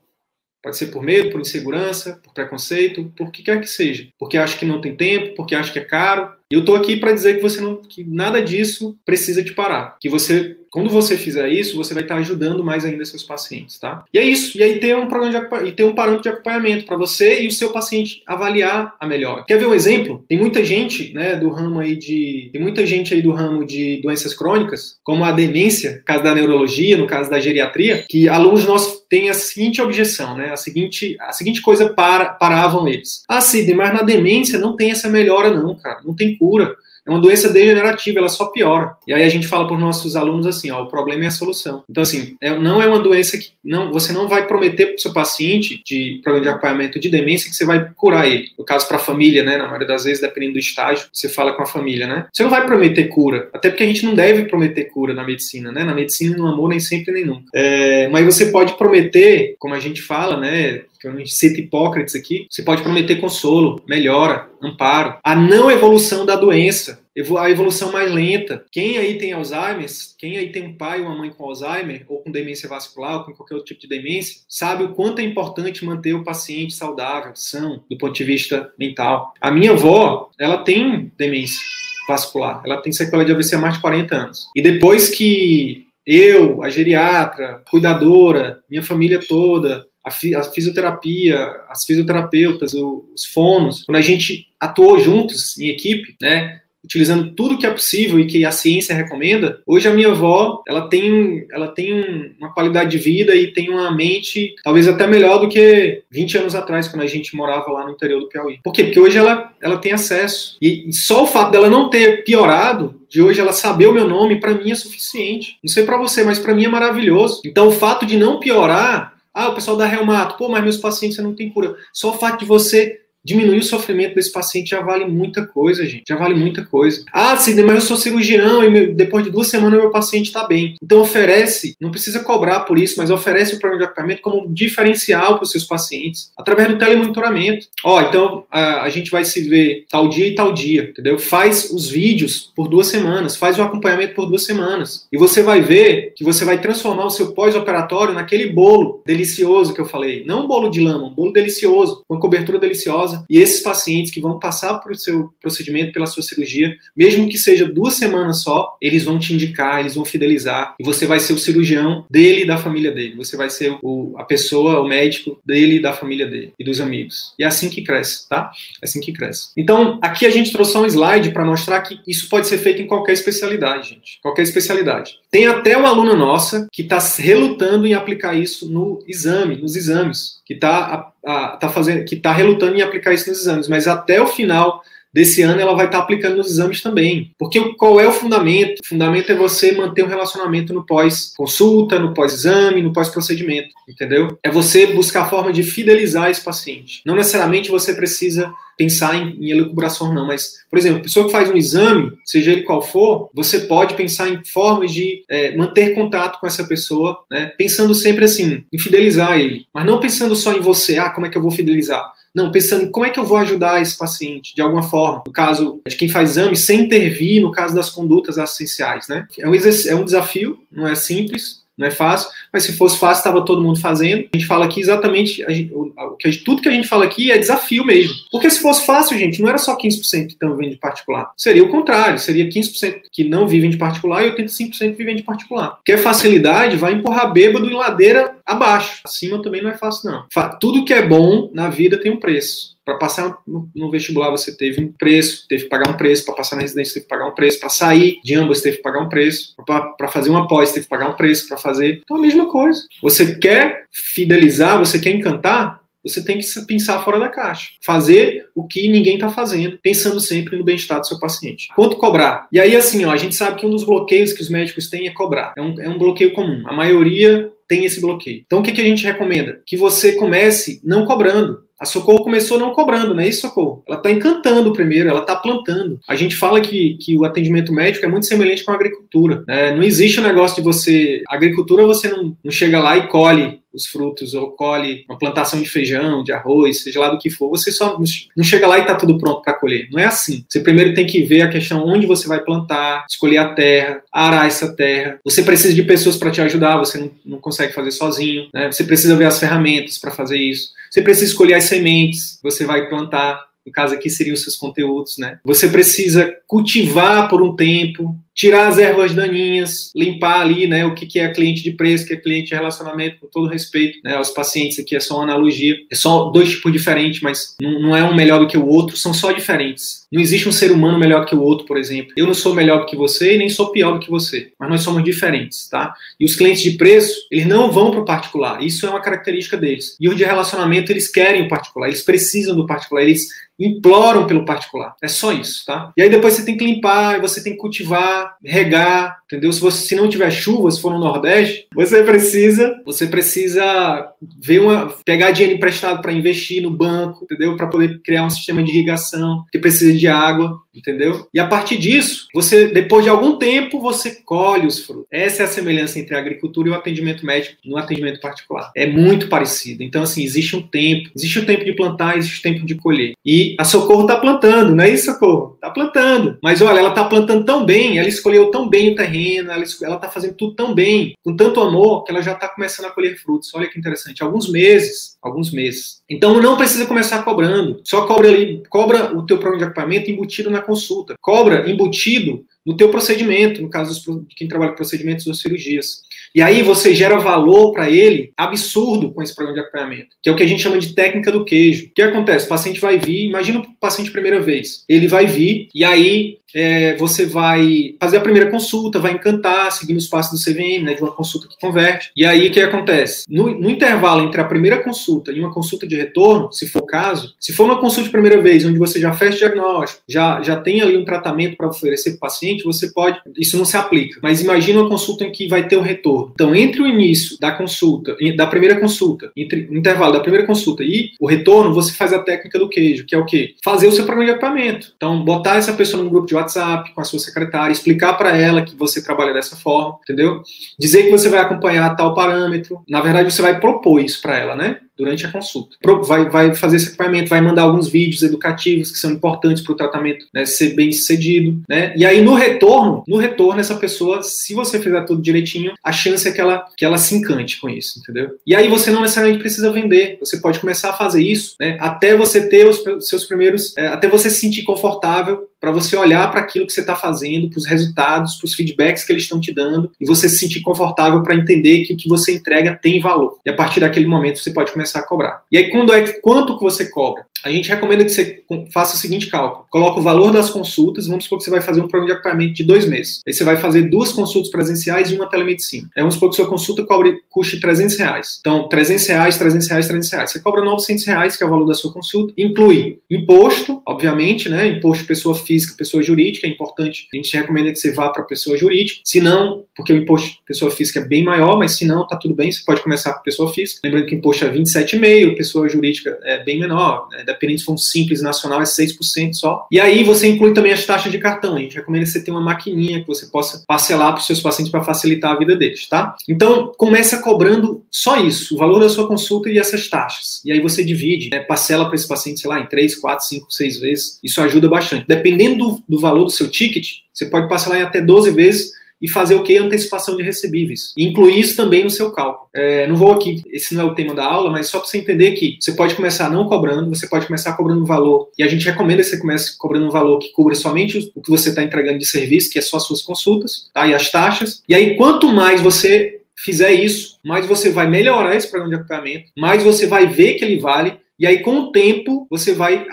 Pode ser por medo, por insegurança, por preconceito, por que quer que seja. Porque acha que não tem tempo, porque acha que é caro. Eu estou aqui para dizer que você não, que nada disso precisa te parar. Que você quando você fizer isso, você vai estar ajudando mais ainda seus pacientes, tá? E é isso. E aí tem um programa de, e tem um parâmetro de acompanhamento para você e o seu paciente avaliar a melhora. Quer ver um exemplo? Tem muita gente, né, do ramo aí de tem muita gente aí do ramo de doenças crônicas, como a demência, no caso da neurologia, no caso da geriatria, que alunos nossos têm a seguinte objeção, né? A seguinte a seguinte coisa para, paravam eles. Ah, Sidney, mas na demência não tem essa melhora não, cara. Não tem cura. É uma doença degenerativa, ela só piora. E aí a gente fala para os nossos alunos assim, ó, o problema é a solução. Então, assim, é, não é uma doença que não, você não vai prometer para o seu paciente de problema de acompanhamento de demência que você vai curar ele. No caso, para a família, né? Na maioria das vezes, dependendo do estágio, você fala com a família, né? Você não vai prometer cura. Até porque a gente não deve prometer cura na medicina, né? Na medicina, no amor, nem sempre nem nunca. É, mas você pode prometer, como a gente fala, né? Que eu não cito Hipócrates aqui, você pode prometer consolo, melhora, amparo, a não evolução da doença, a evolução mais lenta. Quem aí tem Alzheimer, quem aí tem um pai ou uma mãe com Alzheimer, ou com demência vascular, ou com qualquer outro tipo de demência, sabe o quanto é importante manter o paciente saudável, são, do ponto de vista mental. A minha avó, ela tem demência vascular, ela tem sequela de AVC há mais de 40 anos. E depois que eu, a geriatra, cuidadora, minha família toda, a, fisioterapia, as fisioterapeutas, os fonos, quando a gente atuou juntos em equipe, né, utilizando tudo que é possível e que a ciência recomenda, hoje a minha avó, ela tem, ela tem uma qualidade de vida e tem uma mente talvez até melhor do que 20 anos atrás, quando a gente morava lá no interior do Piauí. Por quê? Porque hoje ela, ela tem acesso. E só o fato dela não ter piorado, de hoje ela saber o meu nome, para mim é suficiente. Não sei para você, mas para mim é maravilhoso. Então o fato de não piorar, ah, o pessoal da reumato, pô, mas meus pacientes não tem cura. Só o fato de você diminuir o sofrimento desse paciente já vale muita coisa, gente. Já vale muita coisa. Ah, sim, mas eu sou cirurgião e depois de duas semanas meu paciente está bem. Então oferece, não precisa cobrar por isso, mas oferece o plano de acompanhamento como diferencial para os seus pacientes, através do telemonitoramento. Ó, então a, a, gente vai se ver tal dia e tal dia, entendeu? Faz os vídeos por duas semanas, faz o acompanhamento por duas semanas. E você vai ver que você vai transformar o seu pós-operatório naquele bolo delicioso que eu falei. Não um bolo de lama, um bolo delicioso, com cobertura deliciosa causa, e esses pacientes que vão passar por seu procedimento, pela sua cirurgia, mesmo que seja duas semanas só, eles vão te indicar, eles vão fidelizar, e você vai ser o cirurgião dele e da família dele. Você vai ser o, a pessoa, o médico dele e da família dele e dos amigos. E é assim que cresce, tá? É assim que cresce. Então, aqui a gente trouxe um slide para mostrar que isso pode ser feito em qualquer especialidade, gente. Qualquer especialidade. Tem até uma aluna nossa que está relutando em aplicar isso no exame, nos exames, que está tá fazendo, que está relutando em aplicar isso nos exames, mas até o final desse ano ela vai estar tá aplicando nos exames também. Porque qual é o fundamento? O fundamento é você manter um relacionamento no pós-consulta, no pós-exame, no pós-procedimento, entendeu? É você buscar a forma de fidelizar esse paciente. Não necessariamente você precisa pensar em, em elucubração, não, mas, por exemplo, pessoa que faz um exame, seja ele qual for, você pode pensar em formas de é, manter contato com essa pessoa, né, pensando sempre assim, em fidelizar ele, mas não pensando só em você, ah, como é que eu vou fidelizar? Não, pensando como é que eu vou ajudar esse paciente de alguma forma. No caso de quem faz exame, sem intervir no caso das condutas assistenciais, né? É um, é um desafio, não é simples, não é fácil, mas se fosse fácil, estava todo mundo fazendo. A gente fala aqui exatamente, o, que tudo que a gente fala aqui é desafio mesmo. Porque se fosse fácil, gente, não era só 15% que estão vivendo de particular. Seria o contrário, seria 15% que não vivem de particular e 85% vivem de particular. A facilidade vai empurrar bêbado em ladeira abaixo. Acima também não é fácil, não. Tudo que é bom na vida tem um preço. Para passar no, vestibular você teve um preço, teve que pagar um preço, para passar na residência teve que pagar um preço, para sair de ambas teve que pagar um preço, para fazer uma pós teve que pagar um preço, para fazer. Então a mesma coisa. Você quer fidelizar, você quer encantar, você tem que pensar fora da caixa. Fazer o que ninguém está fazendo, pensando sempre no bem-estar do seu paciente. Quanto cobrar? E aí, assim, ó, a gente sabe que um dos bloqueios que os médicos têm é cobrar. É um, é um bloqueio comum. A maioria tem esse bloqueio. Então, o que, que a gente recomenda? Que você comece não cobrando. A Socorro começou não cobrando, não é isso, Socorro? Ela está encantando primeiro, ela está plantando. A gente fala que, que o atendimento médico é muito semelhante com a agricultura. Né? Não existe o um negócio de você. Agricultura você não, não chega lá e colhe os frutos ou colhe uma plantação de feijão, de arroz, seja lá do que for, você só não chega lá e está tudo pronto para colher. Não é assim. Você primeiro tem que ver a questão onde você vai plantar, escolher a terra, arar essa terra. Você precisa de pessoas para te ajudar, você não, não consegue fazer sozinho. Né? Você precisa ver as ferramentas para fazer isso. Você precisa escolher as sementes você vai plantar. No caso aqui seriam os seus conteúdos, né? Você precisa cultivar por um tempo, tirar as ervas daninhas, limpar ali, né, o que, que é cliente de preço, o que é cliente de relacionamento, com todo respeito, né, aos pacientes aqui é só uma analogia, é só dois tipos diferentes, mas não, não, é um melhor do que o outro, são só diferentes. Não existe um ser humano melhor que o outro, por exemplo. Eu não sou melhor do que você e nem sou pior do que você, mas nós somos diferentes, tá? E os clientes de preço, eles não vão para o particular, isso é uma característica deles. E os de relacionamento, eles querem o particular, eles precisam do particular, eles imploram pelo particular. É só isso, tá? E aí depois você tem que limpar, você tem que cultivar, regar, entendeu? Se você se não tiver chuva, se for no Nordeste, você precisa, você precisa ver uma pegar dinheiro emprestado para investir no banco, entendeu? Para poder criar um sistema de irrigação que precisa de água, entendeu? E a partir disso, você depois de algum tempo você colhe os frutos. Essa é a semelhança entre a agricultura e o atendimento médico no atendimento particular. É muito parecido. Então assim, existe um tempo, existe o tempo de plantar, existe o tempo de colher. E a Socorro está plantando, não é isso, Socorro? Está plantando. Mas olha, ela está plantando tão bem, ela escolheu tão bem o terreno, ela está fazendo tudo tão bem, com tanto amor, que ela já está começando a colher frutos. Olha que interessante. Alguns meses, alguns meses. Então não precisa começar cobrando. Só cobra ali, cobra o teu programa de equipamento embutido na consulta. Cobra embutido no teu procedimento, no caso de quem trabalha com procedimentos ou cirurgias. E aí você gera valor para ele absurdo com esse programa de acompanhamento, que é o que a gente chama de técnica do queijo. O que acontece? O paciente vai vir, imagina o paciente primeira vez. Ele vai vir e aí é, você vai fazer a primeira consulta, vai encantar, seguindo os passos do CVM, né, de uma consulta que converte. E aí o que acontece? No, no, intervalo entre a primeira consulta e uma consulta de retorno, se for o caso, se for uma consulta de primeira vez, onde você já fecha o diagnóstico, já, já tem ali um tratamento para oferecer para o paciente, você pode. Isso não se aplica. Mas imagina uma consulta em que vai ter o um retorno. Então, entre o início da consulta, da primeira consulta, entre o intervalo da primeira consulta e o retorno, você faz a técnica do queijo, que é o quê? Fazer o seu equipamento. Então, botar essa pessoa no grupo de WhatsApp com a sua secretária, explicar para ela que você trabalha dessa forma, entendeu? Dizer que você vai acompanhar tal parâmetro. Na verdade, você vai propor isso para ela, né? durante a consulta. Vai, vai fazer esse acompanhamento, vai mandar alguns vídeos educativos que são importantes para o tratamento né, ser bem sucedido, né? E aí no retorno, no retorno essa pessoa, se você fizer tudo direitinho, a chance é que ela que ela se encante com isso, entendeu? E aí você não necessariamente precisa vender, você pode começar a fazer isso, né? Até você ter os seus primeiros, é, até você se sentir confortável para você olhar para aquilo que você está fazendo, para os resultados, para os feedbacks que eles estão te dando, e você se sentir confortável para entender que o que você entrega tem valor. E a partir daquele momento você pode começar a cobrar. E aí, quando é quanto que você cobra? A gente recomenda que você faça o seguinte cálculo: coloca o valor das consultas, vamos supor que você vai fazer um programa de acompanhamento de dois meses. Aí você vai fazer duas consultas presenciais e uma telemedicina. Aí vamos supor que sua consulta cobre, custe 300 reais. Então, 300 reais, 300 reais, 300 reais. Você cobra 900 reais, que é o valor da sua consulta. Inclui imposto, obviamente, né? Imposto pessoa física pessoa jurídica, é importante. A gente recomenda que você vá para pessoa jurídica. Se não, porque o imposto pessoa física é bem maior, mas se não, tá tudo bem, você pode começar com pessoa física. Lembrando que o imposto é 27,5%, pessoa jurídica é bem menor. Né? Dependendo se for um simples nacional, é 6% só. E aí você inclui também as taxas de cartão. A gente recomenda você tenha uma maquininha que você possa parcelar para os seus pacientes para facilitar a vida deles, tá? Então, começa cobrando só isso, o valor da sua consulta e essas taxas. E aí você divide, né, parcela para esse paciente, sei lá, em 3, 4, 5, 6 vezes. Isso ajuda bastante. Dependendo dependendo do, do valor do seu ticket, você pode parcelar em até 12 vezes e fazer o que? Antecipação de recebíveis. E incluir isso também no seu cálculo. É, não vou aqui, esse não é o tema da aula, mas só para você entender que você pode começar não cobrando, você pode começar cobrando um valor, e a gente recomenda que você comece cobrando um valor que cubra somente o que você está entregando de serviço, que é só as suas consultas, tá? e as taxas. E aí, quanto mais você fizer isso, mais você vai melhorar esse programa de acompanhamento, mais você vai ver que ele vale, e aí, com o tempo, você vai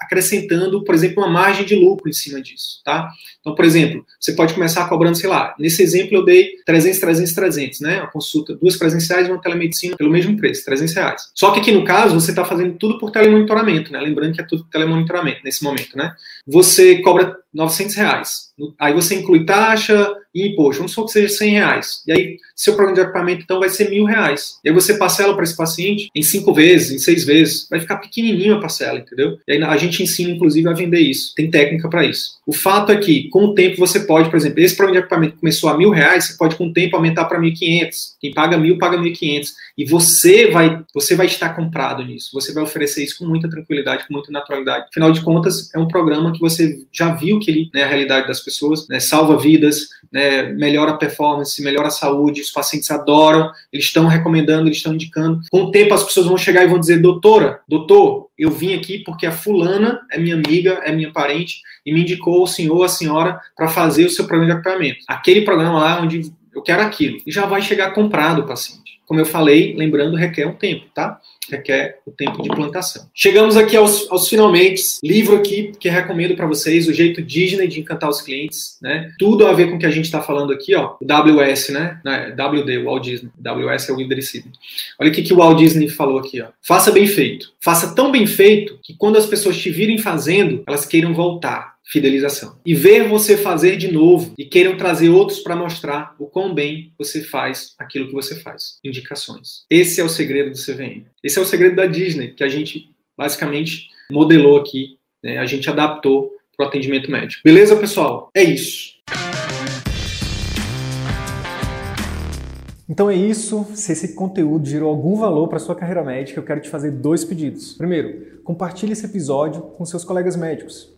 acrescentando, por exemplo, uma margem de lucro em cima disso, tá? Então, por exemplo, você pode começar cobrando, sei lá, nesse exemplo eu dei 300, 300, 300, né? A consulta, duas presenciais e uma telemedicina pelo mesmo preço, 300 reais. Só que aqui no caso, você está fazendo tudo por telemonitoramento, né? Lembrando que é tudo telemonitoramento nesse momento, né? Você cobra 900 reais. Aí você inclui taxa e imposto. Vamos supor que seja 100 reais. E aí, seu programa de equipamento, então, vai ser mil reais. E aí você parcela para esse paciente em cinco vezes, em seis vezes. Vai ficar pequenininho a parcela, entendeu? E aí a gente ensina, inclusive, a vender isso. Tem técnica para isso. O fato é que, com o tempo, você pode, por exemplo, esse programa de equipamento começou a mil reais, você pode, com o tempo, aumentar para 1.500. Quem paga mil, paga 1.500. E você vai, você vai estar comprado nisso. Você vai oferecer isso com muita tranquilidade, com muita naturalidade. Afinal de contas, é um programa que você já viu que ele, né, a realidade das pessoas, né, salva vidas, né, melhora a performance, melhora a saúde, os pacientes adoram, eles estão recomendando, eles estão indicando. Com o tempo, as pessoas vão chegar e vão dizer, doutora, doutor, eu vim aqui porque a fulana é minha amiga, é minha parente, e me indicou o senhor, a senhora, para fazer o seu programa de acompanhamento. Aquele programa lá onde eu quero aquilo. E já vai chegar comprado o paciente. Como eu falei, lembrando, requer um tempo, tá? Requer o tempo de plantação. Chegamos aqui aos, aos finalmente. Livro aqui que recomendo para vocês, O Jeito Disney de Encantar os Clientes, né? Tudo a ver com o que a gente está falando aqui, ó. O WS, né? WD, o Walt Disney. WS é o Sidney. Olha o que, que o Walt Disney falou aqui, ó. Faça bem feito. Faça tão bem feito que quando as pessoas te virem fazendo, elas queiram voltar fidelização. E ver você fazer de novo e queiram trazer outros para mostrar o quão bem você faz aquilo que você faz. Indicações. Esse é o segredo do CVM. Esse é o segredo da Disney, que a gente basicamente modelou aqui, né? a gente adaptou para o atendimento médico. Beleza, pessoal? É isso. Então é isso. Se esse conteúdo gerou algum valor para sua carreira médica, eu quero te fazer dois pedidos. Primeiro, compartilhe esse episódio com seus colegas médicos